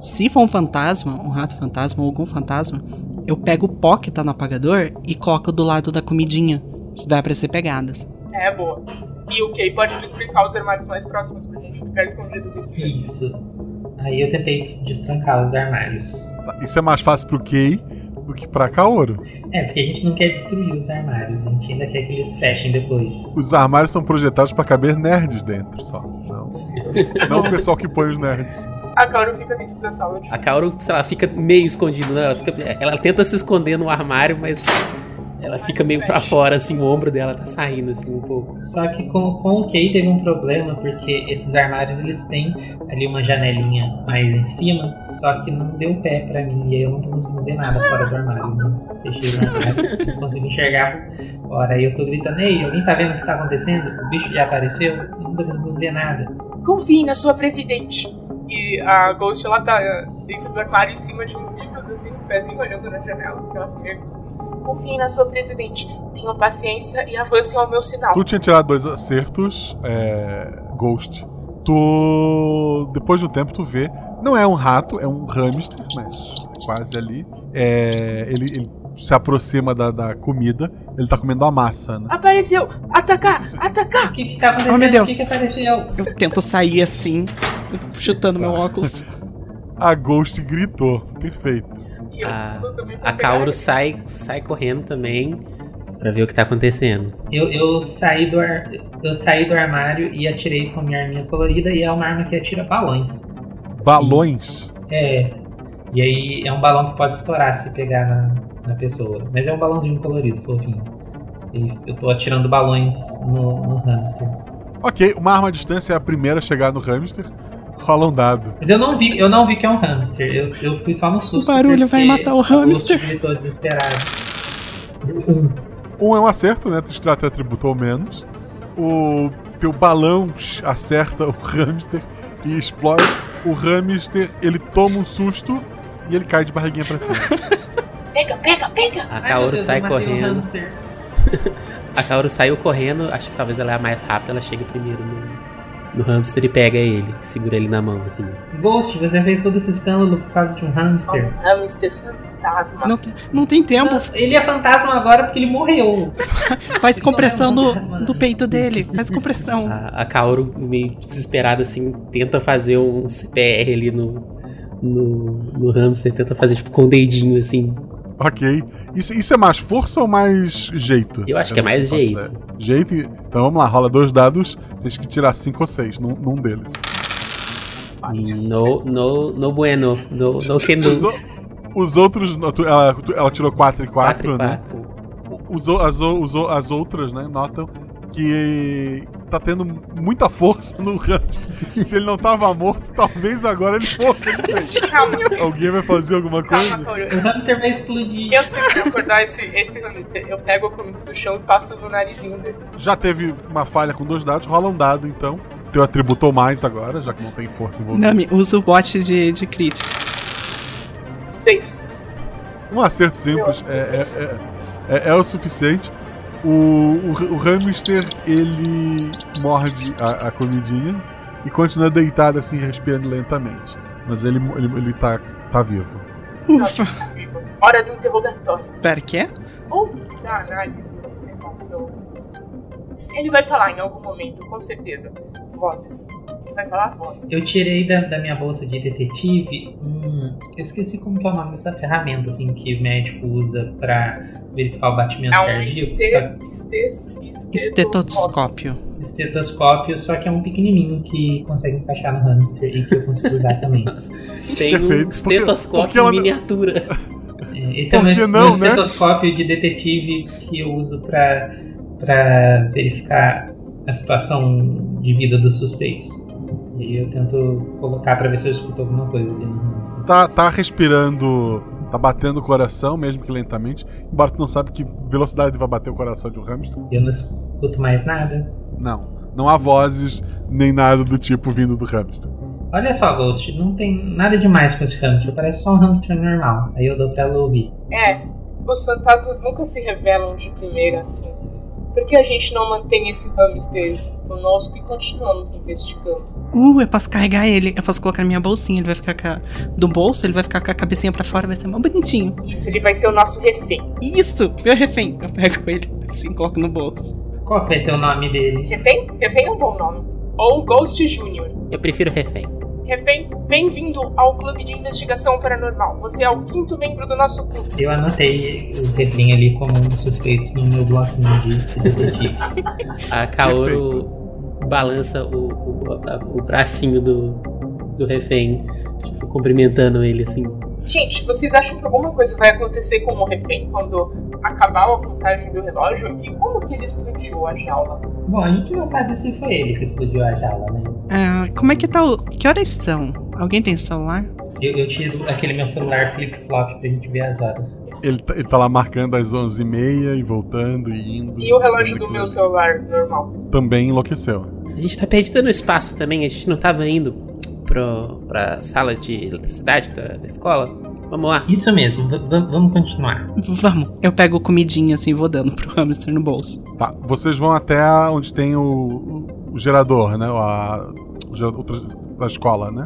Se for um fantasma, um rato fantasma ou algum fantasma, eu pego o pó que tá no apagador e coloco do lado da comidinha. Se vai aparecer pegadas. É, boa. E o Kay pode destrancar os armários mais próximos pra gente ficar escondido dentro. Isso. Aí eu tentei des- destrancar os armários. Isso é mais fácil pro Kei do que pra Kaoru. É, porque a gente não quer destruir os armários, a gente ainda quer que eles fechem depois. Os armários são projetados pra caber nerds dentro só. Não, não o pessoal que põe os nerds. A Kaoru fica dentro da sala de A Kaoru, sei lá, fica meio escondida, né? Ela, fica, ela tenta se esconder no armário, mas ela fica meio pra fora, assim, o ombro dela tá saindo, assim, um pouco. Só que com, com o Kay teve um problema, porque esses armários eles têm ali uma janelinha mais em cima, só que não deu pé pra mim, e aí eu não tô conseguindo ver nada fora do armário. Né? Fechei o armário, não consigo enxergar. Ora, aí eu tô gritando, ei, alguém tá vendo o que tá acontecendo? O bicho já apareceu? Eu não tô conseguindo ver nada. Confie na sua presidente. E a Ghost, ela tá dentro do armário, em cima de uns livros, assim, com o pezinho olhando na janela. Que ela tem medo. Confie na sua presidente. Tenham paciência e avancem ao meu sinal. Tu tinha tirado dois acertos, é, Ghost. Tu. Depois do tempo, tu vê. Não é um rato, é um hamster, mas quase ali. É, ele, ele se aproxima da, da comida. Ele tá comendo a massa, né? Apareceu! Atacar! Atacar! O que que tá acontecendo? Oh, meu Deus. O que que apareceu? Eu tento sair assim, chutando meu óculos. A Ghost gritou. Perfeito. E A, a Kaoru sai, sai correndo também pra ver o que tá acontecendo. Eu, eu, saí do ar, eu saí do armário e atirei com a minha arminha colorida e é uma arma que atira balões. Balões. É. E aí é um balão que pode estourar se pegar na, na pessoa. Mas é um balãozinho colorido, fofinho. E eu tô atirando balões no, no hamster. Ok, uma arma à distância é a primeira a chegar no hamster. Rola um dado. Mas eu não vi, eu não vi que é um hamster. Eu, eu fui só no susto. O barulho vai matar o hamster. gritou desesperado. Deu um. Um é um acerto, né? Tu tirar teu atributo ou menos. O teu balão acerta o hamster e explode. O hamster, ele toma um susto e ele cai de barriguinha pra cima. Pega, pega, pega! A Ai, Kaoru Deus, sai eu um correndo. A Kaoru saiu correndo, acho que talvez ela é a mais rápida, ela chega primeiro no, no hamster e pega ele, segura ele na mão, assim. Ghost, você fez todo esse escândalo por causa de um hamster. Um hamster fantasma. Não, tem- não tem tempo. Não, ele é fantasma agora porque ele morreu. Faz compressão é do, fantasma, do não. peito dele. Faz compressão. A, a Kaoru, meio desesperada, assim, tenta fazer um CPR ali no, no, no hamster, tenta fazer tipo com o dedinho, assim. Ok. Isso, isso é mais força ou mais jeito? Eu acho que é mais jeito. ideia. Jeito? e- Então vamos lá, rola dois dados. Tem que tirar cinco ou seis num, num deles. No, no, no bueno, no, no do. Os, o- os outros. Ela, ela tirou 4 e 4, 4 e né? 4. Os, as, os, as outras, né, notam que tá tendo muita força no hamster. Se ele não tava morto, talvez agora ele fosse. Alguém vai fazer alguma coisa? calma, Kaoru. O hamster vai explodir. Eu sei que acordar esse, esse hamster, eu pego a comida do chão e passo no narizinho dele. Já teve uma falha com dois dados, rola um dado então. Teu atributo ou mais agora, já que não tem força envolvida. Nami, usa o bot de, de crítico. Seis. Um acerto simples é, é, é, é- é o suficiente. O, o, o hamster ele morde a, a comidinha e continua deitado assim, respirando lentamente. Mas ele, ele, ele tá, tá vivo. Ufa. Tá vivo. Hora do interrogatório. Pera, que é? Ou da análise, observação. Ele vai falar em algum momento, com certeza. Vozes. Ele vai falar vozes. Eu tirei da, da minha bolsa de detetive um. Eu esqueci como que é o nome dessa ferramenta assim que o médico usa pra verificar o batimento É um cardíaco. este, estetoscópio. Estetoscópio. estetoscópio, só que é um pequenininho que consegue encaixar no hamster e que eu consigo usar também. Tem um Perfeito. Porque- estetoscópio porque ela- em miniatura. É, Esse é o Por meu, que não, meu né? estetoscópio de detetive que eu uso pra, pra verificar a situação de vida dos suspeitos. E aí eu tento colocar pra ver se eu escuto alguma coisa ali no hamster. Tá, tá respirando, tá batendo o coração, mesmo que lentamente. Embora tu não sabe que velocidade vai bater o coração de um hamster. Eu não escuto mais nada. Não. Não há vozes nem nada do tipo vindo do hamster. Olha só, Ghost, não tem nada demais com esse hamster, parece só um hamster normal. Aí eu dou pra ela ouvir. É, os fantasmas nunca se revelam de primeira assim. Por que a gente não mantém esse hamster conosco e continuamos investigando? Uh, eu posso carregar ele. Eu posso colocar na minha bolsinha. Ele vai ficar com a... do bolso, ele vai ficar com a cabecinha pra fora, vai ser mó bonitinho. Isso, ele vai ser o nosso refém. Isso! Meu refém. Eu pego ele assim, coloco no bolso. Qual que vai ser o nome dele? Refém? Refém é um bom nome. Ou Ghost Jr. Eu prefiro refém. Refém, bem-vindo ao Clube de Investigação Paranormal. Você é o quinto membro do nosso clube. Eu anotei o refém ali como um dos suspeitos no meu bloquinho de de detetive. A Kaoru balança o, o, o bracinho do, do refém, tipo, cumprimentando ele assim. Gente, vocês acham que alguma coisa vai acontecer com o refém quando acabar a contagem do relógio? E como que ele explodiu a jaula? Bom, a gente não sabe se foi ele que explodiu a jaula, né? Ah, como é que tá o. Que horas são? Alguém tem celular? Eu, eu tiro aquele meu celular flip-flop pra gente ver as horas. Ele tá, ele tá lá marcando as 11h30 e voltando e indo. E o relógio do meu celular normal? Também enlouqueceu. A gente tá perdido no espaço também, a gente não tava indo pro, pra sala de da cidade, da, da escola. Vamos lá. Isso mesmo, v- vamos continuar. Vamos. Eu pego comidinha assim, vou dando pro hamster no bolso. Tá, vocês vão até onde tem o, o- gerador, né? A, o gerador da escola, né?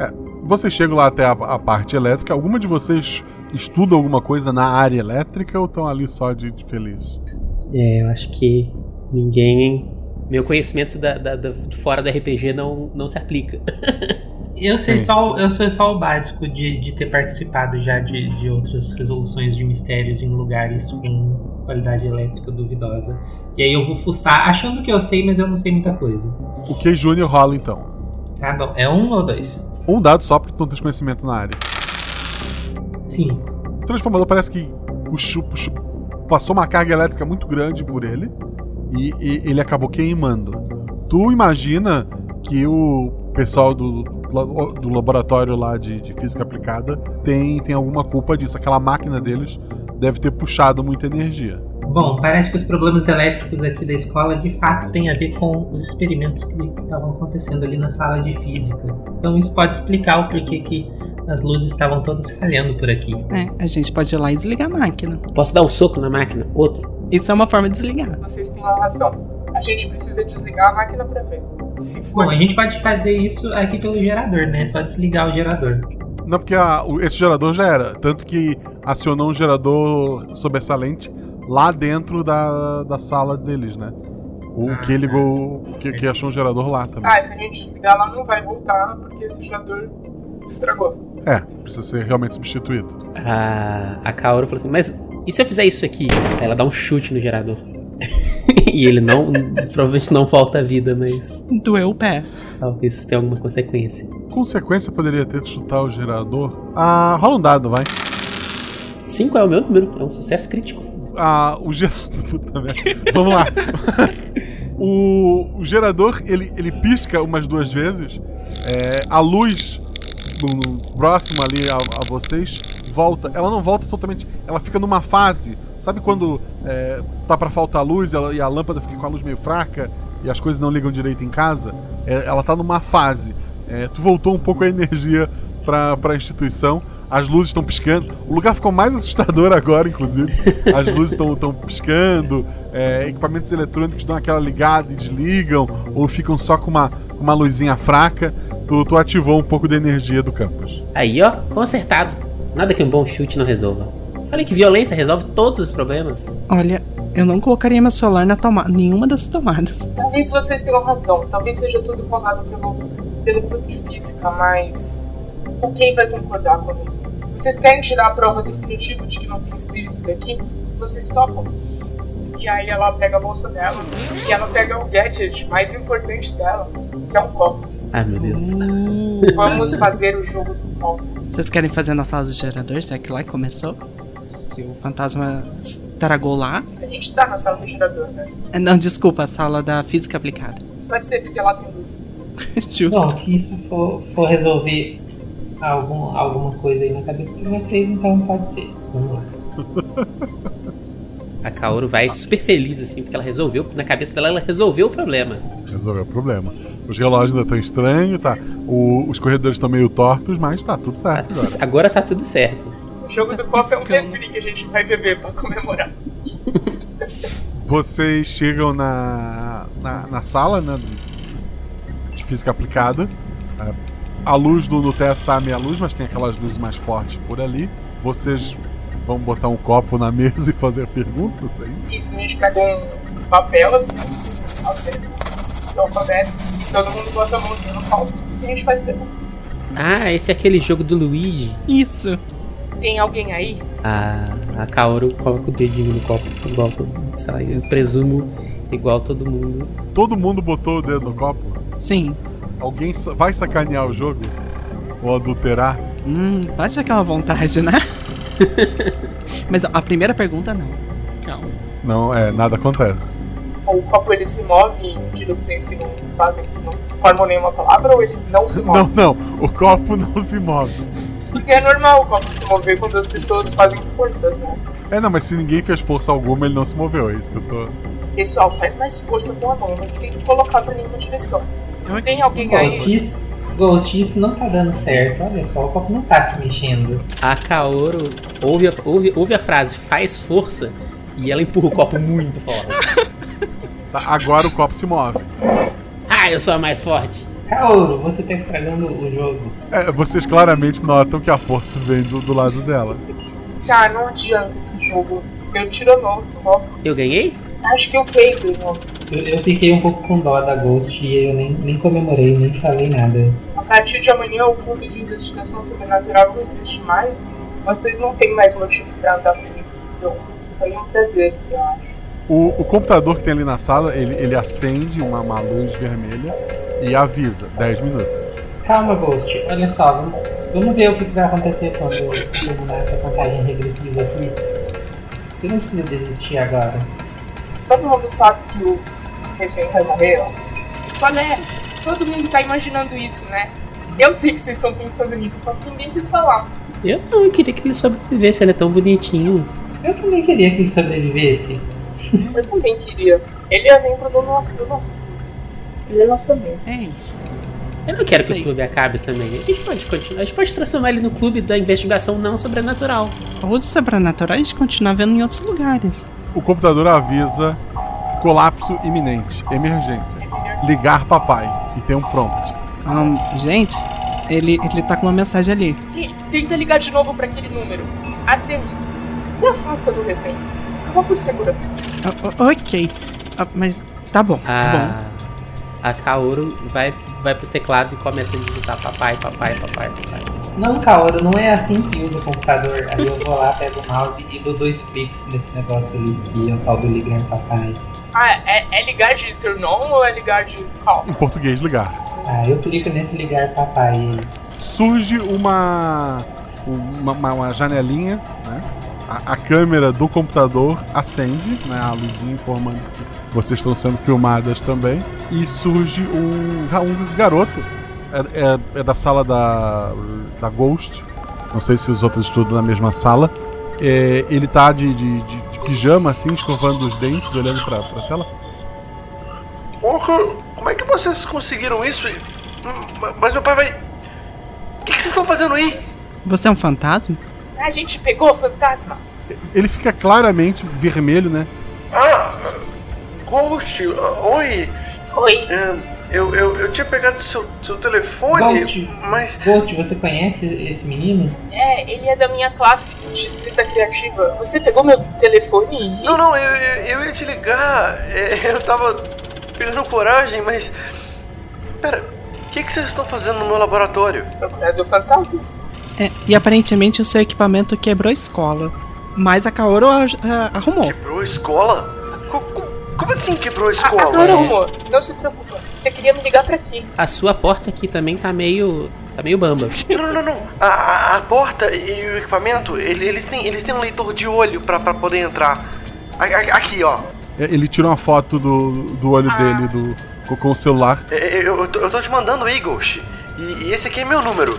É, vocês chegam lá até a, a parte elétrica. Alguma de vocês estuda alguma coisa na área elétrica ou estão ali só de, de feliz? É, eu acho que ninguém. Meu conhecimento da, da- da- de fora da RPG não, não se aplica. Eu sei Sim. só, o- eu sei só o básico de, de ter participado já de, de outras resoluções de mistérios em lugares com qualidade elétrica duvidosa. E aí eu vou fuçar achando que eu sei, mas eu não sei muita coisa. O que Júnior rola então? Tá bom, é um ou dois? Um dado só porque tu não tem conhecimento na área. Sim. O transformador parece que puxou- puxou- passou uma carga elétrica muito grande por ele e, e ele acabou queimando. Tu imagina que o pessoal do, do laboratório lá de, de física aplicada tem, tem alguma culpa disso. Aquela máquina deles deve ter puxado muita energia. Bom, parece que os problemas elétricos aqui da escola de fato têm a ver com os experimentos que estavam acontecendo ali na sala de física. Então isso pode explicar o porquê que as luzes estavam todas falhando por aqui. É, a gente pode ir lá e desligar a máquina. Posso dar um soco na máquina? Outro? Isso é uma forma de desligar. Vocês têm uma razão. A gente precisa desligar a máquina pra ver. Se for. Bom, a gente pode fazer isso aqui pelo gerador, né? Só desligar o gerador. Não, porque a- o- esse gerador já era. Tanto que acionou um gerador sobressalente lá dentro da, da sala deles, né? O que ligou. Que, que achou um gerador lá também. Ah, se a gente desligar, ela não vai voltar porque esse gerador estragou. É, precisa ser realmente substituído. A, a Kaoru falou assim, mas e se eu fizer isso aqui? Ela dá um chute no gerador. e ele não, provavelmente não volta à vida, mas Doeu o pé. talvez isso tenha alguma consequência. Consequência poderia ter de chutar o gerador. Ah, rola um dado, vai. 5 é o meu número, é um sucesso crítico. Ah, o gerador. Puta merda. Vamos lá. o, o gerador, ele, ele pisca umas duas vezes. É, a luz no, no próximo ali a, a vocês volta. Ela não volta totalmente. Ela fica numa fase. Sabe quando é, tá pra faltar luz e, a lâmpada fica com a luz meio fraca e as coisas não ligam direito em casa? É, ela tá numa fase. É, tu voltou um pouco a energia pra, pra instituição. As luzes estão piscando. O lugar ficou mais assustador agora, inclusive. As luzes estão piscando. é, equipamentos eletrônicos dão aquela ligada e desligam. Ou ficam só com uma, uma luzinha fraca. Tu, tu ativou um pouco da energia do campus. Aí, ó, consertado. Nada que um bom chute não resolva. Falei que violência resolve todos os problemas. Olha, eu não colocaria meu celular na tomada, nenhuma das tomadas. Talvez vocês tenham razão. Talvez seja tudo causado pelo, pelo grupo de física, mas. O Kay vai concordar comigo. Vocês querem tirar a prova definitiva de que não tem espíritos aqui? Vocês topam? E aí ela pega a bolsa dela e ela pega o gadget mais importante dela, que é um copo. Ai, meu Deus. Vamos fazer o jogo do copo. Vocês querem fazer na sala do gerador, já que lá começou? Se o fantasma estragou lá. A gente tá na sala do gerador, né? Ah, Não, desculpa, a sala da física aplicada. Pode ser porque lá tem luz. Justo. Bom, se isso for, for resolver algum, alguma coisa aí na cabeça de vocês, então pode ser. Vamos lá. A Kaoru vai super feliz, assim, porque ela resolveu. Na cabeça dela, ela resolveu o problema. Resolveu o problema. Os relógios ainda estão estranhos, tá? O- os corredores estão meio tortos, mas tá tudo Tá certo. tudo- agora. agora tá tudo certo. O jogo do copo é um refri que a gente vai beber pra comemorar. Vocês chegam na, na, na sala, né? De física aplicada. A luz do, no teto tá a meia luz, mas tem aquelas luzes mais fortes por ali. Vocês vão botar um copo na mesa e fazer perguntas, é isso? Isso, a gente pega um papel assim, do alfabeto, e todo mundo bota a mãozinha no copo e a gente faz perguntas. Ah, esse é aquele jogo do Luigi. Isso. Tem alguém aí? A, a Kaoru coloca o dedinho no copo, igual todo mundo. Sei lá, eu presumo igual todo mundo. Todo mundo botou o dedo no copo? Sim. Alguém vai sacanear o jogo? Ou adulterar? Hum, bate aquela vontade, né? Mas a primeira pergunta não. Calma. Não, é, nada acontece. Ou o copo ele se move em direções que não fazem, não formam nenhuma palavra, ou ele não se Não, move? não, o copo não se move. Porque é normal o copo se mover quando as pessoas fazem forças, né? É, não, mas se ninguém fez força alguma, ele não se moveu, é isso que eu tô. Pessoal, faz mais força com a mão, mas sem colocar pra nenhuma direção. Tem alguém aí? Ghost, isso, Ghost, isso não tá dando certo. Olha só, o copo não tá se mexendo. A Kaoru ouve a, ouve, ouve a frase faz força e ela empurra o copo muito forte. Tá, agora o copo se move. Ah, eu sou a mais forte. Kaoru, você tá estragando o jogo. É, vocês claramente notam que a força vem do, do lado dela. Cara, não adianta esse jogo. Eu tiro novo copo. Eu ganhei? Acho que o Kay ganhou. Eu, eu fiquei um pouco com dó da Ghost e eu nem, nem comemorei, nem falei nada. A partir de amanhã o clube de investigação sobrenatural não existe mais vocês não têm mais motivos pra andar comigo. Então, foi um prazer, eu acho. O, o computador que tem ali na sala, ele, ele acende uma, uma luz vermelha e avisa 10 minutos. Calma, Ghost, olha só, vamos, vamos ver o que vai acontecer quando eu terminar essa contagem regressiva aqui. Você não precisa desistir agora. Todo mundo sabe que o refém vai morrer, ó. Qual é? Todo mundo tá imaginando isso, né? Eu sei que vocês estão pensando nisso, só que ninguém quis falar. Eu não, eu queria que ele sobrevivesse, ele é tão bonitinho. Eu também queria que ele sobrevivesse. Eu também queria. Ele é membro do nosso, do nosso Ele é nosso amigo. É. Eu não quero que o clube acabe também. A gente pode continuar. A gente pode transformar ele no clube da investigação não sobrenatural. Ou de sobrenatural a gente continua vendo em outros lugares. O computador avisa colapso iminente, emergência. Ligar papai. E tem um prompt. Ahn, gente, ele, ele tá com uma mensagem ali. Tenta ligar de novo pra aquele número. Artemis, se afasta do refém. Só por segurança. Ah, o- ok. Ah, mas tá bom, tá bom. A, Kaoru vai, vai pro teclado e começa a digitar papai, papai, papai, papai. Não, Kaoru, não é assim que usa o computador. Aí eu vou lá, pego o mouse e dou dois cliques nesse negócio ali que é o tal do ligar papai. Ah, é, é ligar de turn on ou é ligar de call? Em português, ligar. Ah, eu clico nesse ligar papai. surge uma, uma, uma- uma janelinha, né? A, a câmera do computador acende, né? A luzinha informando que vocês estão sendo filmadas também. E surge um, um garoto. É, é- é da sala da, da Ghost. Não sei se os outros estudam na mesma sala. É, ele tá de, de, de- de pijama, assim, escovando os dentes, olhando pra, pra tela. Porra, como é que vocês conseguiram isso? Hum, Mas meu pai vai. O que, que vocês estão fazendo aí? Você é um fantasma? A gente pegou o fantasma. Ele fica claramente vermelho, né? Ah, Ghost, oi. Oi. É, eu, eu, eu tinha pegado seu, seu telefone, Ghost. mas. Ghost, você conhece esse menino? É, ele é da minha classe de escrita criativa. Você pegou meu telefone e. Não, não, eu, eu, eu ia te ligar. é, eu tava perdendo coragem, mas. Pera, o que, que vocês estão fazendo no meu laboratório? Procurando fantasmas. É, e aparentemente o seu equipamento quebrou a escola. Mas a Kaoru ah, ah, arrumou. Quebrou a escola? Co- co- Como assim quebrou a Ah, escola? agora arrumou. Não se preocupa. Você queria me ligar pra quê? A sua porta aqui também tá meio. tá meio bamba. Não, não, não, não. A, a- a porta e o equipamento, ele- eles, têm, eles têm um leitor de olho pra, pra poder entrar. A- a- Aqui, ó. É, Ele tira uma foto do, do olho dele do, com- com o celular. É, é, Eu, eu, tô, eu tô te mandando aí, Ghost. E, e esse aqui é meu número.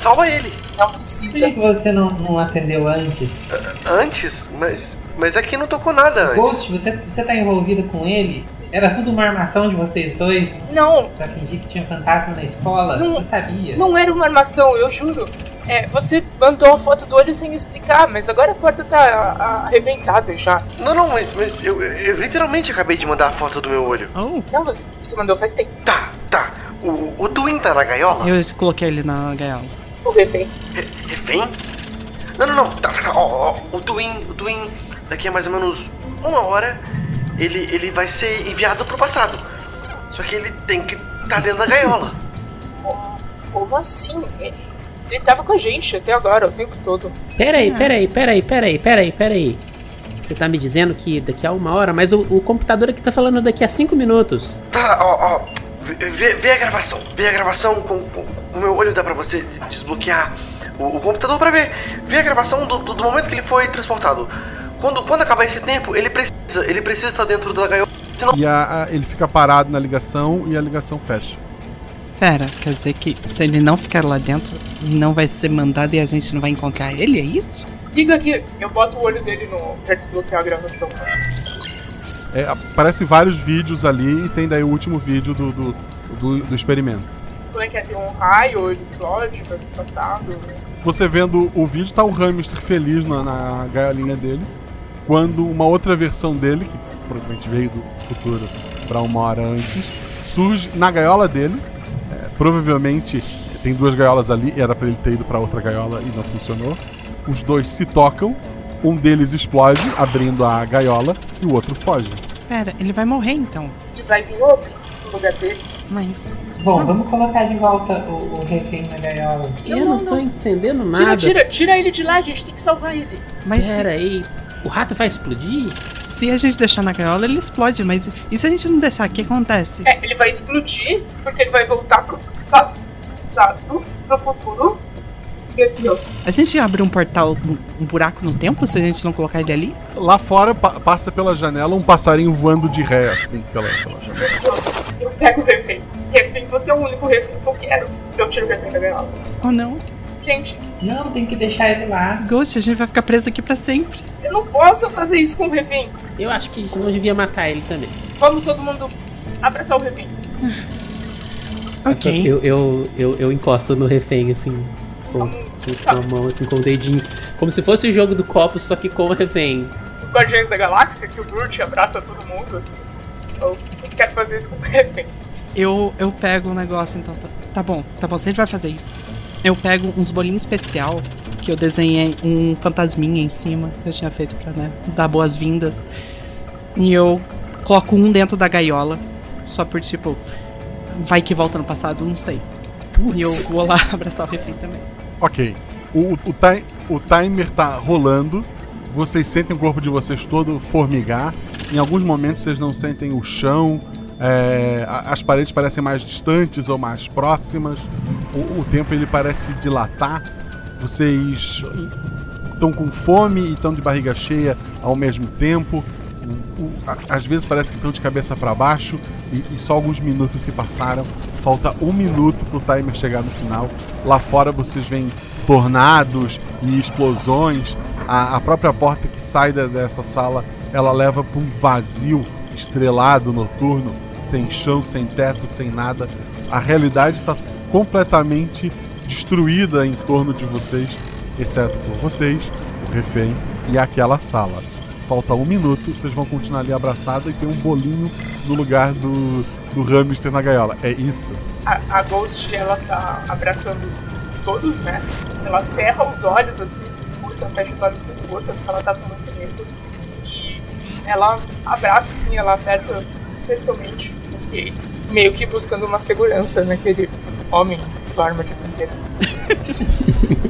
É, Salva ele. Não Por precisa. que que você não, não atendeu antes? Antes? Mas, mas aqui não tocou nada antes. Ghost, você, você tá envolvido com ele? Era tudo uma armação de vocês dois? Não, Pra fingir que tinha fantasma na escola? Não. Eu sabia. não era uma armação, eu juro. É, você mandou a foto do olho sem explicar, mas agora a porta tá arrebentada já. Não, não, mas, mas eu, eu literalmente acabei de mandar a foto do meu olho. Oh, Não, você, você mandou faz tempo. Tá, tá. O, o Twin tá na gaiola? eu coloquei ele na gaiola. O refém. Re- Refém? Não, não, não. Tá, tá, ó, ó. O Twin, o Twin, daqui a mais ou menos uma hora, ele, ele vai ser enviado pro passado. Só que ele tem que estar dentro da gaiola. Como assim? Ele, ele tava com a gente até agora, o tempo todo. Peraí, peraí, peraí, peraí, peraí, peraí. Você tá me dizendo que daqui a uma hora, mas o, o computador aqui tá falando daqui a cinco minutos. Tá, ó, ó. Vê, vê- a gravação. Vê a gravação com, com o meu olho dá pra você desbloquear o, o computador pra ver. Vê a gravação do, do, do momento que ele foi transportado. Quando, quando acabar esse tempo, ele precisa, ele precisa estar dentro da gaiola. Senão, E a- a- ele fica parado na ligação e a ligação fecha. Pera, quer dizer que se ele não ficar lá dentro, não vai ser mandado e a gente não vai encontrar ele, é isso? Liga aqui, eu boto o olho dele no. pra desbloquear a gravação. É, aparece vários vídeos ali e tem daí o último vídeo do, do, do- do experimento. Como é que é? Tem um raio, ele explode, vai passado. Você vendo o vídeo, tá o hamster feliz na, na gaiolinha dele. Quando uma outra versão dele, que provavelmente veio do futuro pra uma hora antes, surge na gaiola dele. É, provavelmente tem duas gaiolas ali, era pra ele ter ido pra outra gaiola e não funcionou. Os dois se tocam, um deles explode, abrindo a gaiola, e o outro foge. Pera, ele vai morrer então. E vai vir outro no lugar dele. Mas. Bom, vamos colocar de volta o, o refém na gaiola. Eu não, tô entendendo Tira, nada. tira, tira ele de lá, a gente tem que salvar ele. Mas se, Peraí, o rato vai explodir? se a gente deixar na gaiola, ele explode. Mas e se a gente não deixar, o que acontece? É, ele vai explodir, porque ele vai voltar pro passado, pro futuro. Meu Deus. A gente abre um portal, um, buraco no tempo se a gente não colocar ele ali? Lá fora pa- passa pela janela um passarinho voando de ré, assim, pela, pela janela. Deus. Eu pego o refém. Refém, você é o único refém que eu quero. Eu tiro o refém da gaiola. Ou não? Gente, Não, tem que deixar ele lá. Ghost, a gente vai ficar preso aqui pra sempre. eu não posso fazer isso com o refém. Eu acho que não devia matar ele também. Vamos todo mundo abraçar o refém. Ok. Eu, eu, eu, eu encosto no refém, assim, com, com a mão, assim, com o dedinho. Como se fosse o jogo do copo, só que com o refém. Guardiões da Galáxia, que o Groot abraça todo mundo, assim. Eu quero fazer isso com o refém. Eu, eu pego o negócio, então. Tá, tá bom, tá bom, gente vai fazer isso. Eu pego uns bolinhos especial que eu desenhei um fantasminha em cima que eu tinha feito pra né, dar boas-vindas. E eu coloco um dentro da gaiola, só por tipo. Vai que volta no passado, não sei. E eu vou lá abraçar o refém também. Ok. O, o, o, ti- o timer tá rolando. Vocês sentem o corpo de vocês todo formigar. Em alguns momentos vocês não sentem o chão. é, as paredes parecem mais distantes ou mais próximas. O, o tempo ele parece dilatar. Vocês estão com fome e estão de barriga cheia ao mesmo tempo. Às vezes parece que estão de cabeça para baixo e, e só alguns minutos se passaram. Falta um minuto pro timer chegar no final. Lá fora vocês veem tornados e explosões. A, a própria porta que sai da- dessa sala ela leva para um vazio estrelado noturno, sem chão, sem teto, sem nada. A realidade está completamente destruída em torno de vocês, exceto por vocês, o refém e aquela sala. Falta um minuto, vocês vão continuar ali abraçados e tem um bolinho no lugar do, do hamster na gaiola. É isso? A, a Ghost, ela tá abraçando todos, né? Ela cerra os olhos, assim, força, fecha os olhos com força, porque ela tá com muito medo. E ela abraça, assim, ela aperta especialmente, porque meio que buscando uma segurança naquele homem, sua arma de fronteira.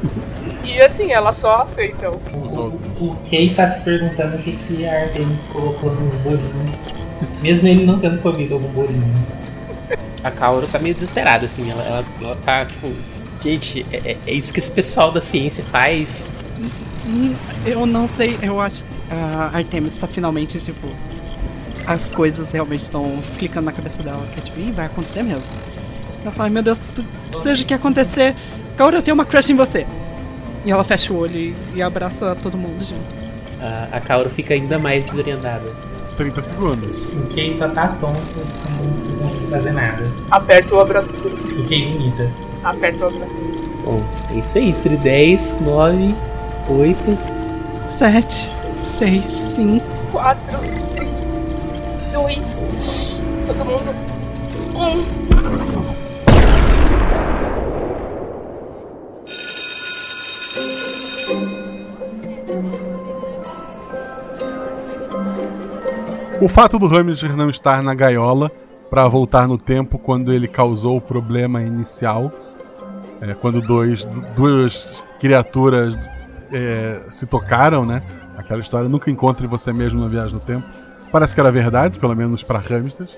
e assim, ela só aceita o Os outros. O Kay tá se perguntando o que, que a Artemis colocou nos bolinhos. Mesmo ele não tendo comido algum bolinho. A Kaoru tá meio desesperada, assim. Ela, ela, ela tá, tipo... Gente, é, é- é isso que esse pessoal da ciência faz. Hum, Eu não sei, eu acho. A Artemis tá finalmente, tipo. As coisas realmente estão clicando na cabeça dela. Que é tipo, Ih, vai acontecer mesmo. Ela fala, meu Deus, seja o que acontecer, Kaoru, eu tenho uma crush em você. E ela fecha o olho e, e abraça todo mundo junto. A, a Kaoru fica ainda mais desorientada. 30 segundos. O Kay só tá tonto sem, sem conseguir fazer nada. aperta o abraço dele. O Kay vomita. Aperta o abraço dele. Bom, é isso aí. Entre 10, 9, 8... Sete, seis, cinco. 4, 3, 2, todo mundo. 1. O fato do Hamster não estar na gaiola para voltar no tempo quando ele causou o problema inicial, é, quando dois, du- duas criaturas é, se tocaram, né? Aquela história nunca encontre você mesmo na viagem no tempo. Parece que era verdade, pelo menos para hamsters.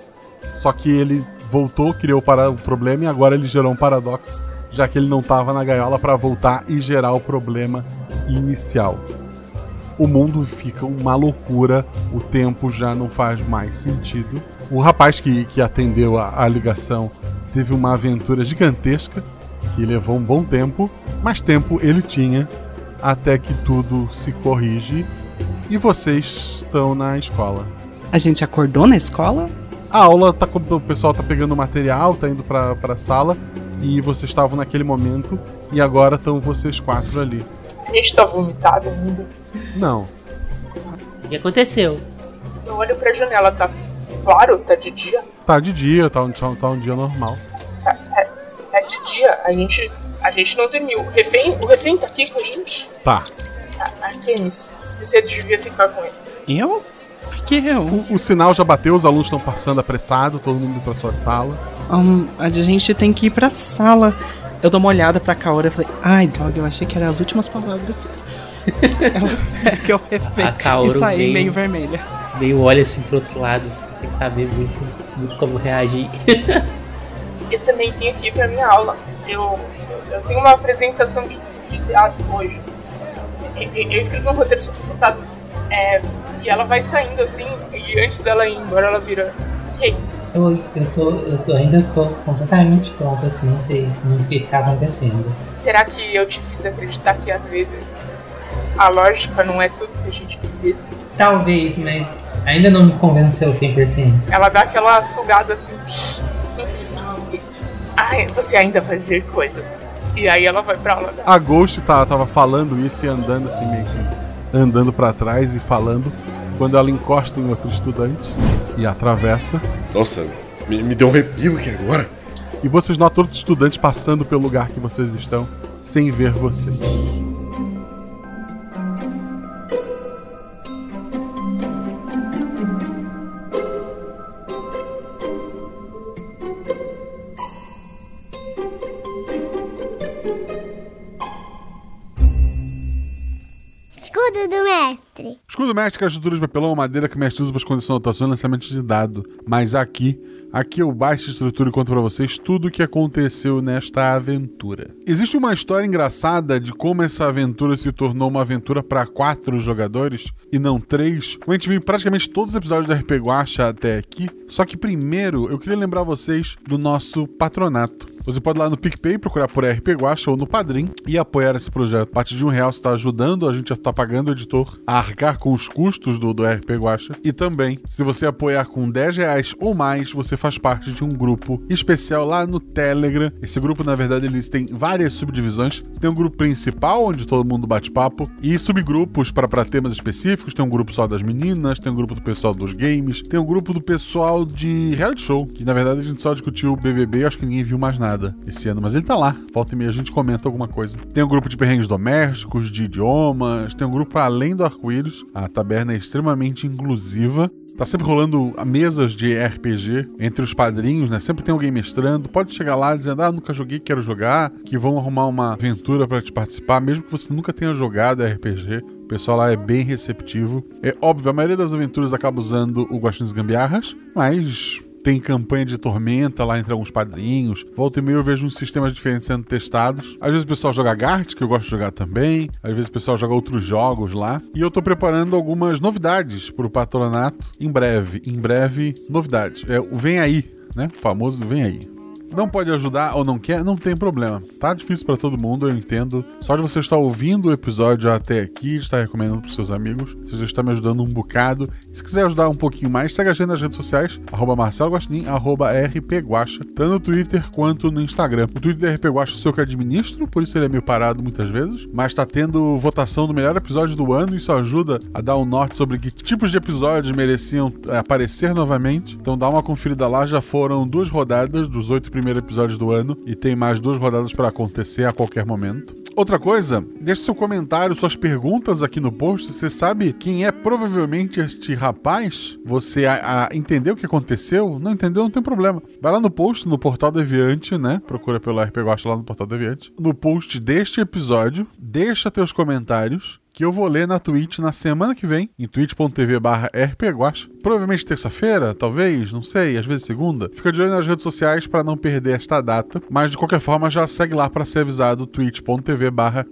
Só que ele voltou, criou o problema e agora ele gerou um paradoxo, já que ele não estava na gaiola para voltar e gerar o problema inicial o mundo fica uma loucura, o tempo já não faz mais sentido. O rapaz que, que atendeu a, a ligação teve uma aventura gigantesca que levou um bom tempo, mas tempo ele tinha até que tudo se corrige e vocês estão na escola. A gente acordou na escola? A aula tá com- o pessoal tá pegando material, tá indo pra, pra sala e vocês estavam naquele momento e agora estão vocês quatro ali. A gente tá vomitado ainda. Não, O que aconteceu? Eu olho pra janela, tá claro? Tá de dia? tá de dia, tá um, tá um dia normal. Tá, tá, tá de dia. A gente. A gente não dormiu. O refém, o refém tá aqui com a gente? Tá. A- Artemis, você devia ficar com ele. Eu? Por que eu? O, o sinal já bateu, os alunos estão passando apressado, todo mundo indo pra sua sala. Hum, a gente tem que ir pra sala. Eu dou uma olhada pra Kaora e falei, ai, droga, eu achei que eram as últimas palavras. Ela pega o refém A Kaoru e sai veio- meio vermelha. Meio olha assim pro outro lado, assim, sem saber muito, muito como reagir. Eu também tenho ir pra minha aula. Eu, eu tenho uma apresentação de, de teatro hoje. Eu, eu- escrevi um roteiro sobre fantasmas. É, e ela vai saindo assim, e antes dela ir embora, ela vira. Ok, Eu, eu, tô, eu tô, ainda tô completamente tonto, assim, não sei muito o que, que tá acontecendo. Será que eu te fiz acreditar que às vezes a lógica não é tudo que a gente precisa? Talvez, mas ainda não me convenceu 100%. Ela dá aquela sugada assim. Ai, você ainda vai ver coisas. E aí ela vai pra aula. A Ghost tá, tava falando isso e andando assim meio que andando pra trás e falando quando ela encosta em outro estudante e atravessa. Nossa, me, me deu um arrepio aqui agora. E vocês notam outros estudantes passando pelo lugar que vocês estão sem ver vocês. É a estrutura de papelão ou madeira que mestre usa para esconder sua anotação e lançamento de dado. Mas aqui, aqui eu baixo a estrutura e conto para vocês tudo o que aconteceu nesta aventura. Existe uma história engraçada de como essa aventura se tornou uma aventura para quatro jogadores e não três. A gente viu praticamente todos os episódios da RP Guacha até aqui. Só que primeiro eu queria lembrar vocês do nosso patronato. Você pode ir lá no PicPay, procurar por RP Guacha ou no Padrim e apoiar esse projeto. A partir de um real você está ajudando, a gente está pagando o editor a arcar com os custos do, do RP Guacha. E também, se você apoiar com 10 reais ou mais, você faz parte de um grupo especial lá no Telegram. Esse grupo, na verdade, eles têm várias subdivisões. Tem um grupo principal, onde todo mundo bate papo, e subgrupos para temas específicos. Tem um grupo só das meninas, tem um grupo do pessoal dos games, tem um grupo do pessoal de reality show, que na verdade a gente só discutiu o BBB, acho que ninguém viu mais nada esse ano, mas ele tá lá. Volta e meia a gente comenta alguma coisa. Tem um grupo de perrengues domésticos, de idiomas, tem um grupo além do arco-íris. A taberna é extremamente inclusiva. Tá sempre rolando mesas de RPG entre os padrinhos, né? Sempre tem alguém mestrando. Pode chegar lá dizendo: Ah, nunca joguei, quero jogar. Que vão arrumar uma aventura para te participar, mesmo que você nunca tenha jogado RPG. O pessoal lá é bem receptivo. É óbvio, a maioria das aventuras acaba usando o Guaxinins Gambiarras, mas tem campanha de tormenta lá entre alguns padrinhos. Volta e meia eu vejo uns sistemas diferentes sendo testados. Às vezes o pessoal joga Gart, que eu gosto de jogar também. Às vezes o pessoal joga outros jogos lá. E eu tô preparando algumas novidades pro patronato em breve. Em breve, novidades. É Vem Aí, né? O famoso Vem Aí não pode ajudar ou não quer, não tem problema. Tá difícil para todo mundo, eu entendo. Só de você estar ouvindo o episódio até aqui, estar recomendando pros seus amigos, você já está me ajudando um bocado. E se quiser ajudar um pouquinho mais, segue a gente nas redes sociais, arroba Marcelo arroba tanto no Twitter quanto no Instagram. O Twitter da RP Guacha sou eu que administro, por isso ele é meio parado muitas vezes, mas tá tendo votação do melhor episódio do ano, isso ajuda a dar um norte sobre que tipos de episódios mereciam é, aparecer novamente. Então dá uma conferida lá, já foram duas rodadas dos oito primeiros primeiro episódio do ano e tem mais duas rodadas para acontecer a qualquer momento. Outra coisa, deixe seu comentário, suas perguntas aqui no post. Você sabe quem é provavelmente este rapaz? Você a, a entendeu o que aconteceu? Não entendeu? Não tem problema. Vai lá no post, no Portal Deviante, né? Procura pelo RP Guacha lá no Portal Deviante. No post deste episódio, deixa teus comentários que eu vou ler na Twitch na semana que vem, em twitch.tv barra. Provavelmente terça-feira, talvez, não sei, às vezes segunda. Fica de olho nas redes sociais para não perder esta data, mas de qualquer forma já segue lá para ser avisado twitch.tv barra.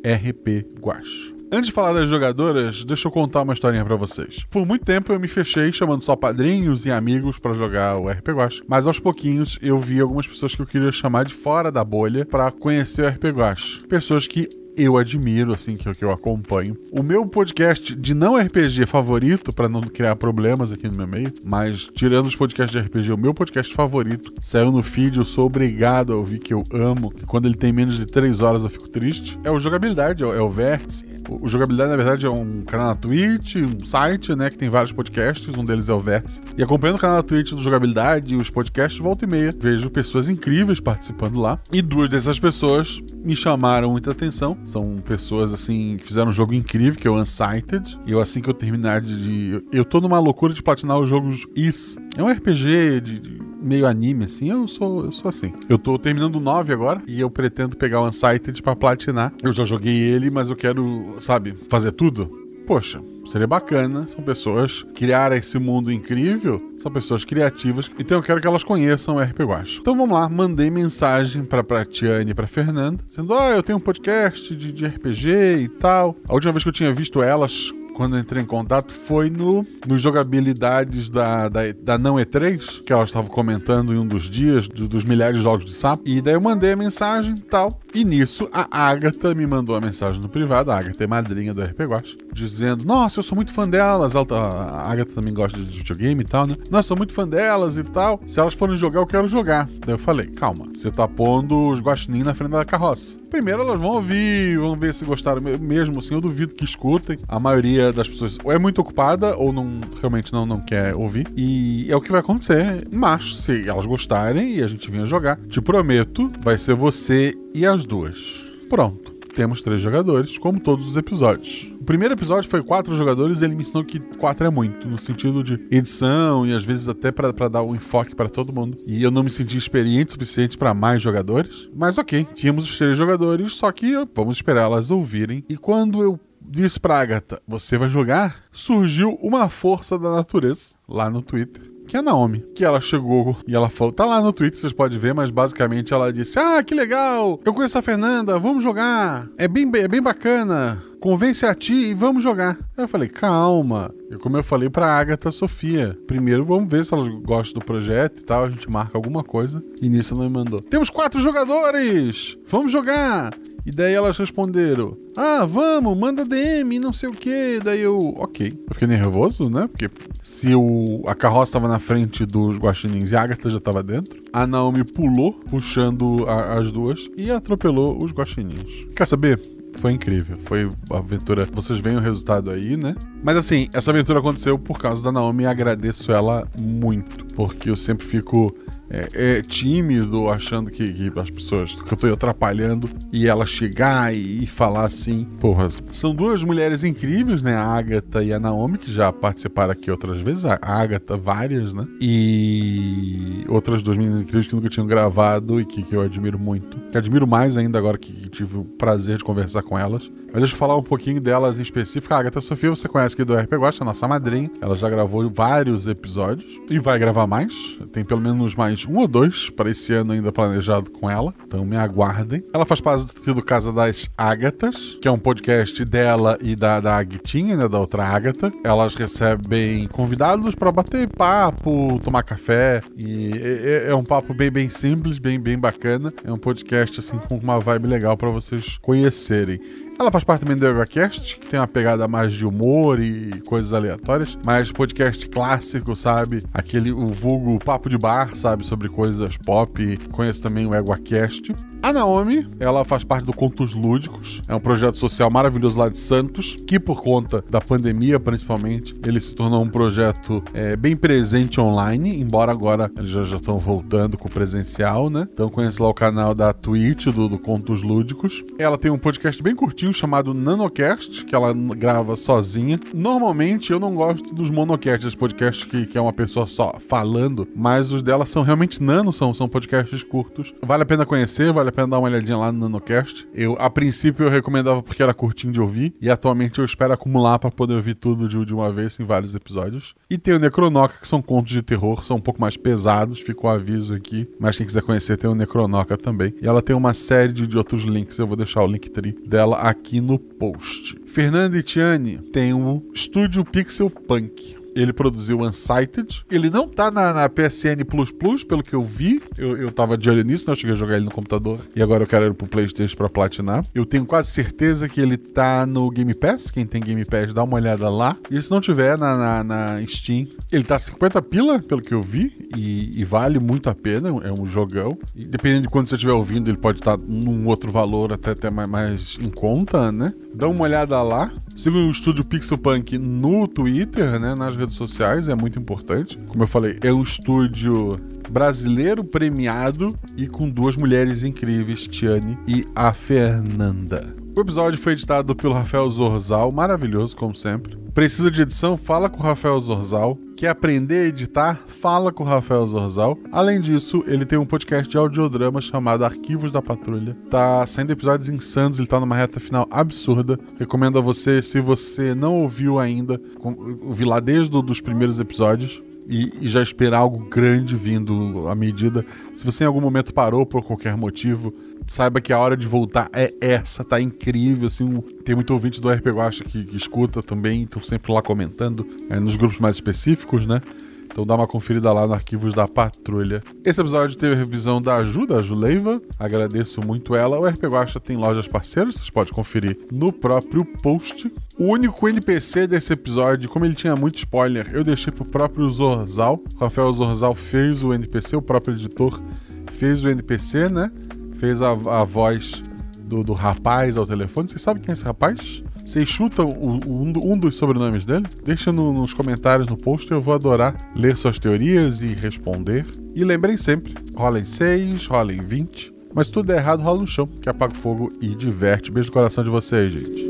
Antes de falar das jogadoras, deixa eu contar uma historinha para vocês. Por muito tempo eu me fechei chamando só padrinhos e amigos para jogar o RP Guacha, mas aos pouquinhos eu vi algumas pessoas que eu queria chamar de fora da bolha para conhecer o RP Guacha. Pessoas que eu admiro, assim, que, que eu acompanho. O meu podcast de não RPG favorito, para não criar problemas aqui no meu meio, mas tirando os podcasts de RPG, o meu podcast favorito saiu no feed, eu sou obrigado a ouvir, que eu amo, que quando ele tem menos de 3 horas eu fico triste. É o Jogabilidade, é o, é o Vértice. O, Jogabilidade, na verdade, é um canal na Twitch, um site, né, que tem vários podcasts, um deles é o Vértice. E acompanhando o canal na Twitch do Jogabilidade e os podcasts, volta e meia, vejo pessoas incríveis participando lá. E duas dessas pessoas me chamaram muita atenção. São pessoas, assim, que fizeram um jogo incrível, que é o Unsighted. E eu, assim que eu terminar de. de eu tô numa loucura de platinar os jogos Is. É um RPG de, de meio anime, assim, eu sou, eu sou assim. Eu tô terminando o 9 agora e eu pretendo pegar o Unsighted pra platinar. Eu já joguei ele, mas eu quero, sabe, fazer tudo. Poxa, seria bacana. São pessoas que criaram esse mundo incrível, são pessoas criativas, então eu quero que elas conheçam o RP Guacho. Então vamos lá, mandei mensagem pra, pra Tiane e pra Fernanda, dizendo: Ah, eu tenho um podcast de, de RPG e tal. A última vez que eu tinha visto elas quando entrei em contato foi no, no jogabilidades da, da, da não E3, que ela estava comentando em um dos dias, do- dos milhares de jogos de sapo. E daí eu mandei a mensagem e tal. E nisso, a Agatha me mandou a mensagem no privado. A Agatha é madrinha do RP Guacha, dizendo: Nossa, eu sou muito fã delas. Ela a Agatha também gosta de videogame e tal, né? Nossa, sou muito fã delas e tal. Se elas forem jogar, eu quero jogar. Daí eu falei: Calma, você tá pondo os guaxinim na frente da carroça. Primeiro elas vão ouvir, vão ver se gostaram me- mesmo assim. Eu duvido que escutem. A maioria das pessoas ou é muito ocupada ou não realmente não, não quer ouvir. E é o que vai acontecer. Mas se elas gostarem e a gente vinha jogar, te prometo, vai ser você e as duas. Pronto. Temos três jogadores, como todos os episódios. O primeiro episódio foi quatro jogadores e ele me ensinou que quatro é muito, no sentido de edição e às vezes até pra dar um enfoque pra todo mundo. E eu não me senti experiente o suficiente pra mais jogadores, mas ok, tínhamos os três jogadores, só que vamos esperar elas ouvirem. E quando eu disse pra Agatha, você vai jogar? Surgiu uma força da natureza lá no Twitter que é a Naomi. Que ela chegou e ela falou: tá lá no Twitter, vocês podem ver, mas basicamente ela disse: Ah, que legal! Eu conheço a Fernanda, vamos jogar! É bem, é bem bacana! Convence a ti e vamos jogar. Aí eu falei, calma. E como eu falei pra Agatha Sofia, primeiro vamos ver se elas gostam do projeto e tal, a gente marca alguma coisa. E nisso ela me mandou: Temos quatro jogadores! Vamos jogar! E daí elas responderam: Ah, vamos, manda DM, não sei o que. Daí eu, ok. Eu fiquei nervoso, né? Porque se o, a carroça tava na frente dos guaxinins e a Agatha já tava dentro, a Naomi pulou, puxando a- as duas, e atropelou os guaxinins. Quer saber? Foi incrível. Foi uma aventura. Vocês veem o resultado aí, né? Mas assim, essa aventura aconteceu por causa da Naomi e agradeço ela muito. Porque eu sempre fico é, é, tímido, achando que, que as pessoas. que eu tô atrapalhando. E ela chegar e, e falar assim. Porra, são duas mulheres incríveis, né? A Agatha e a Naomi, que já participaram aqui outras vezes. A Agatha, várias, né? E outras duas meninas incríveis que nunca tinham gravado e que, que eu admiro muito. Que admiro mais ainda agora que, que tive o prazer de conversar com elas. Mas deixa eu falar um pouquinho delas em específico. A Agatha Sofia, você conhece aqui do RP Guacha, nossa madrinha. Ela já gravou vários episódios e vai gravar mais. Tem pelo menos mais um ou dois para esse ano ainda planejado com ela. Então me aguardem. Ela faz parte do Casa das Ágatas, que é um podcast dela e da, da né, da outra Ágata. Elas recebem convidados para bater papo, tomar café. E é, é- é um papo bem, bem simples, bem, bem bacana. É um podcast assim com uma vibe legal para vocês conhecerem. Ela faz parte também do EgoCast, que tem uma pegada mais de humor e coisas aleatórias, mas podcast clássico, sabe? Aquele, o vulgo papo de bar, sabe? Sobre coisas pop. Conheço também o EgoCast. A Naomi, ela faz parte do Contos Lúdicos, é um projeto social maravilhoso lá de Santos, que por conta da pandemia, principalmente, ele se tornou um projeto é, bem presente online, embora agora eles já estão voltando com o presencial, né? Então conhece lá o canal da Twitch, do, do Contos Lúdicos. Ela tem um podcast bem curtinho chamado Nanocast, que ela grava sozinha. Normalmente eu não gosto dos monocasts, podcasts que, que é uma pessoa só falando, mas os dela são realmente nano, são, são podcasts curtos. Vale a pena conhecer, vale a pena dar uma olhadinha lá no Nanocast. Eu, a princípio, eu recomendava porque era curtinho de ouvir, e atualmente eu espero acumular para poder ouvir tudo de, de uma vez em vários episódios. E tem o Necronoca, que são contos de terror, são um pouco mais pesados, fica o aviso aqui. Mas quem quiser conhecer tem o Necronoca também. E ela tem uma série de, de outros links, eu vou deixar o link dela aqui no post. Fernanda e Tiane tem o Estúdio Pixel Punk. Ele produziu Unsighted. Ele não tá na, na PSN Plus Plus, pelo que eu vi. Eu, eu tava de olho nisso, né? Eu cheguei a jogar ele no computador. E agora eu quero ele pro PlayStation pra platinar. Eu tenho quase certeza que ele tá no Game Pass. Quem tem Game Pass, dá uma olhada lá. E se não tiver na, na, na Steam, ele tá 50 pila, pelo que eu vi. E, e vale muito a pena. É um jogão. E dependendo de quando você estiver ouvindo, ele pode estar num outro valor até, até mais, mais em conta, né? Dá uma olhada lá. Siga o estúdio Pixel Punk no Twitter, né, nas redes sociais, é muito importante. Como eu falei, é um estúdio brasileiro premiado e com duas mulheres incríveis, Tiane e a Fernanda. O episódio foi editado pelo Rafael Zorzal, maravilhoso como sempre. Precisa de edição? Fala com o Rafael Zorzal. Quer aprender a editar? Fala com o Rafael Zorzal. Além disso, ele tem um podcast de audiodrama chamado Arquivos da Patrulha. Tá saindo episódios insanos, ele tá numa reta final absurda. Recomendo a você, se você não ouviu ainda, ouvir lá desde os primeiros episódios. e, e já esperar algo grande vindo à medida. Se você em algum momento parou por qualquer motivo, saiba que a hora de voltar é essa, tá incrível, assim, tem muito ouvinte do RP Guacha que, que escuta também, estão sempre lá comentando, é, nos grupos mais específicos, né? Então dá uma conferida lá no arquivos da patrulha. Esse episódio teve a revisão da ajuda, a Juleiva. Agradeço muito ela. O RP Guacha tem lojas parceiras, vocês podem conferir no próprio post. O único NPC desse episódio, como ele tinha muito spoiler, eu deixei pro próprio Zorzal. O Rafael Zorzal fez o NPC, o próprio editor fez o NPC, né? Fez a, a voz do, do rapaz ao telefone. Vocês sabem quem é esse rapaz? Vocês chutam um, um, dos sobrenomes dele? Deixa no, nos comentários no post, eu vou adorar ler suas teorias e responder. E lembrem sempre: rolem 6, rolem 20. Mas se tudo der errado, rola no chão, que apaga o fogo e diverte. Beijo no coração de vocês, gente.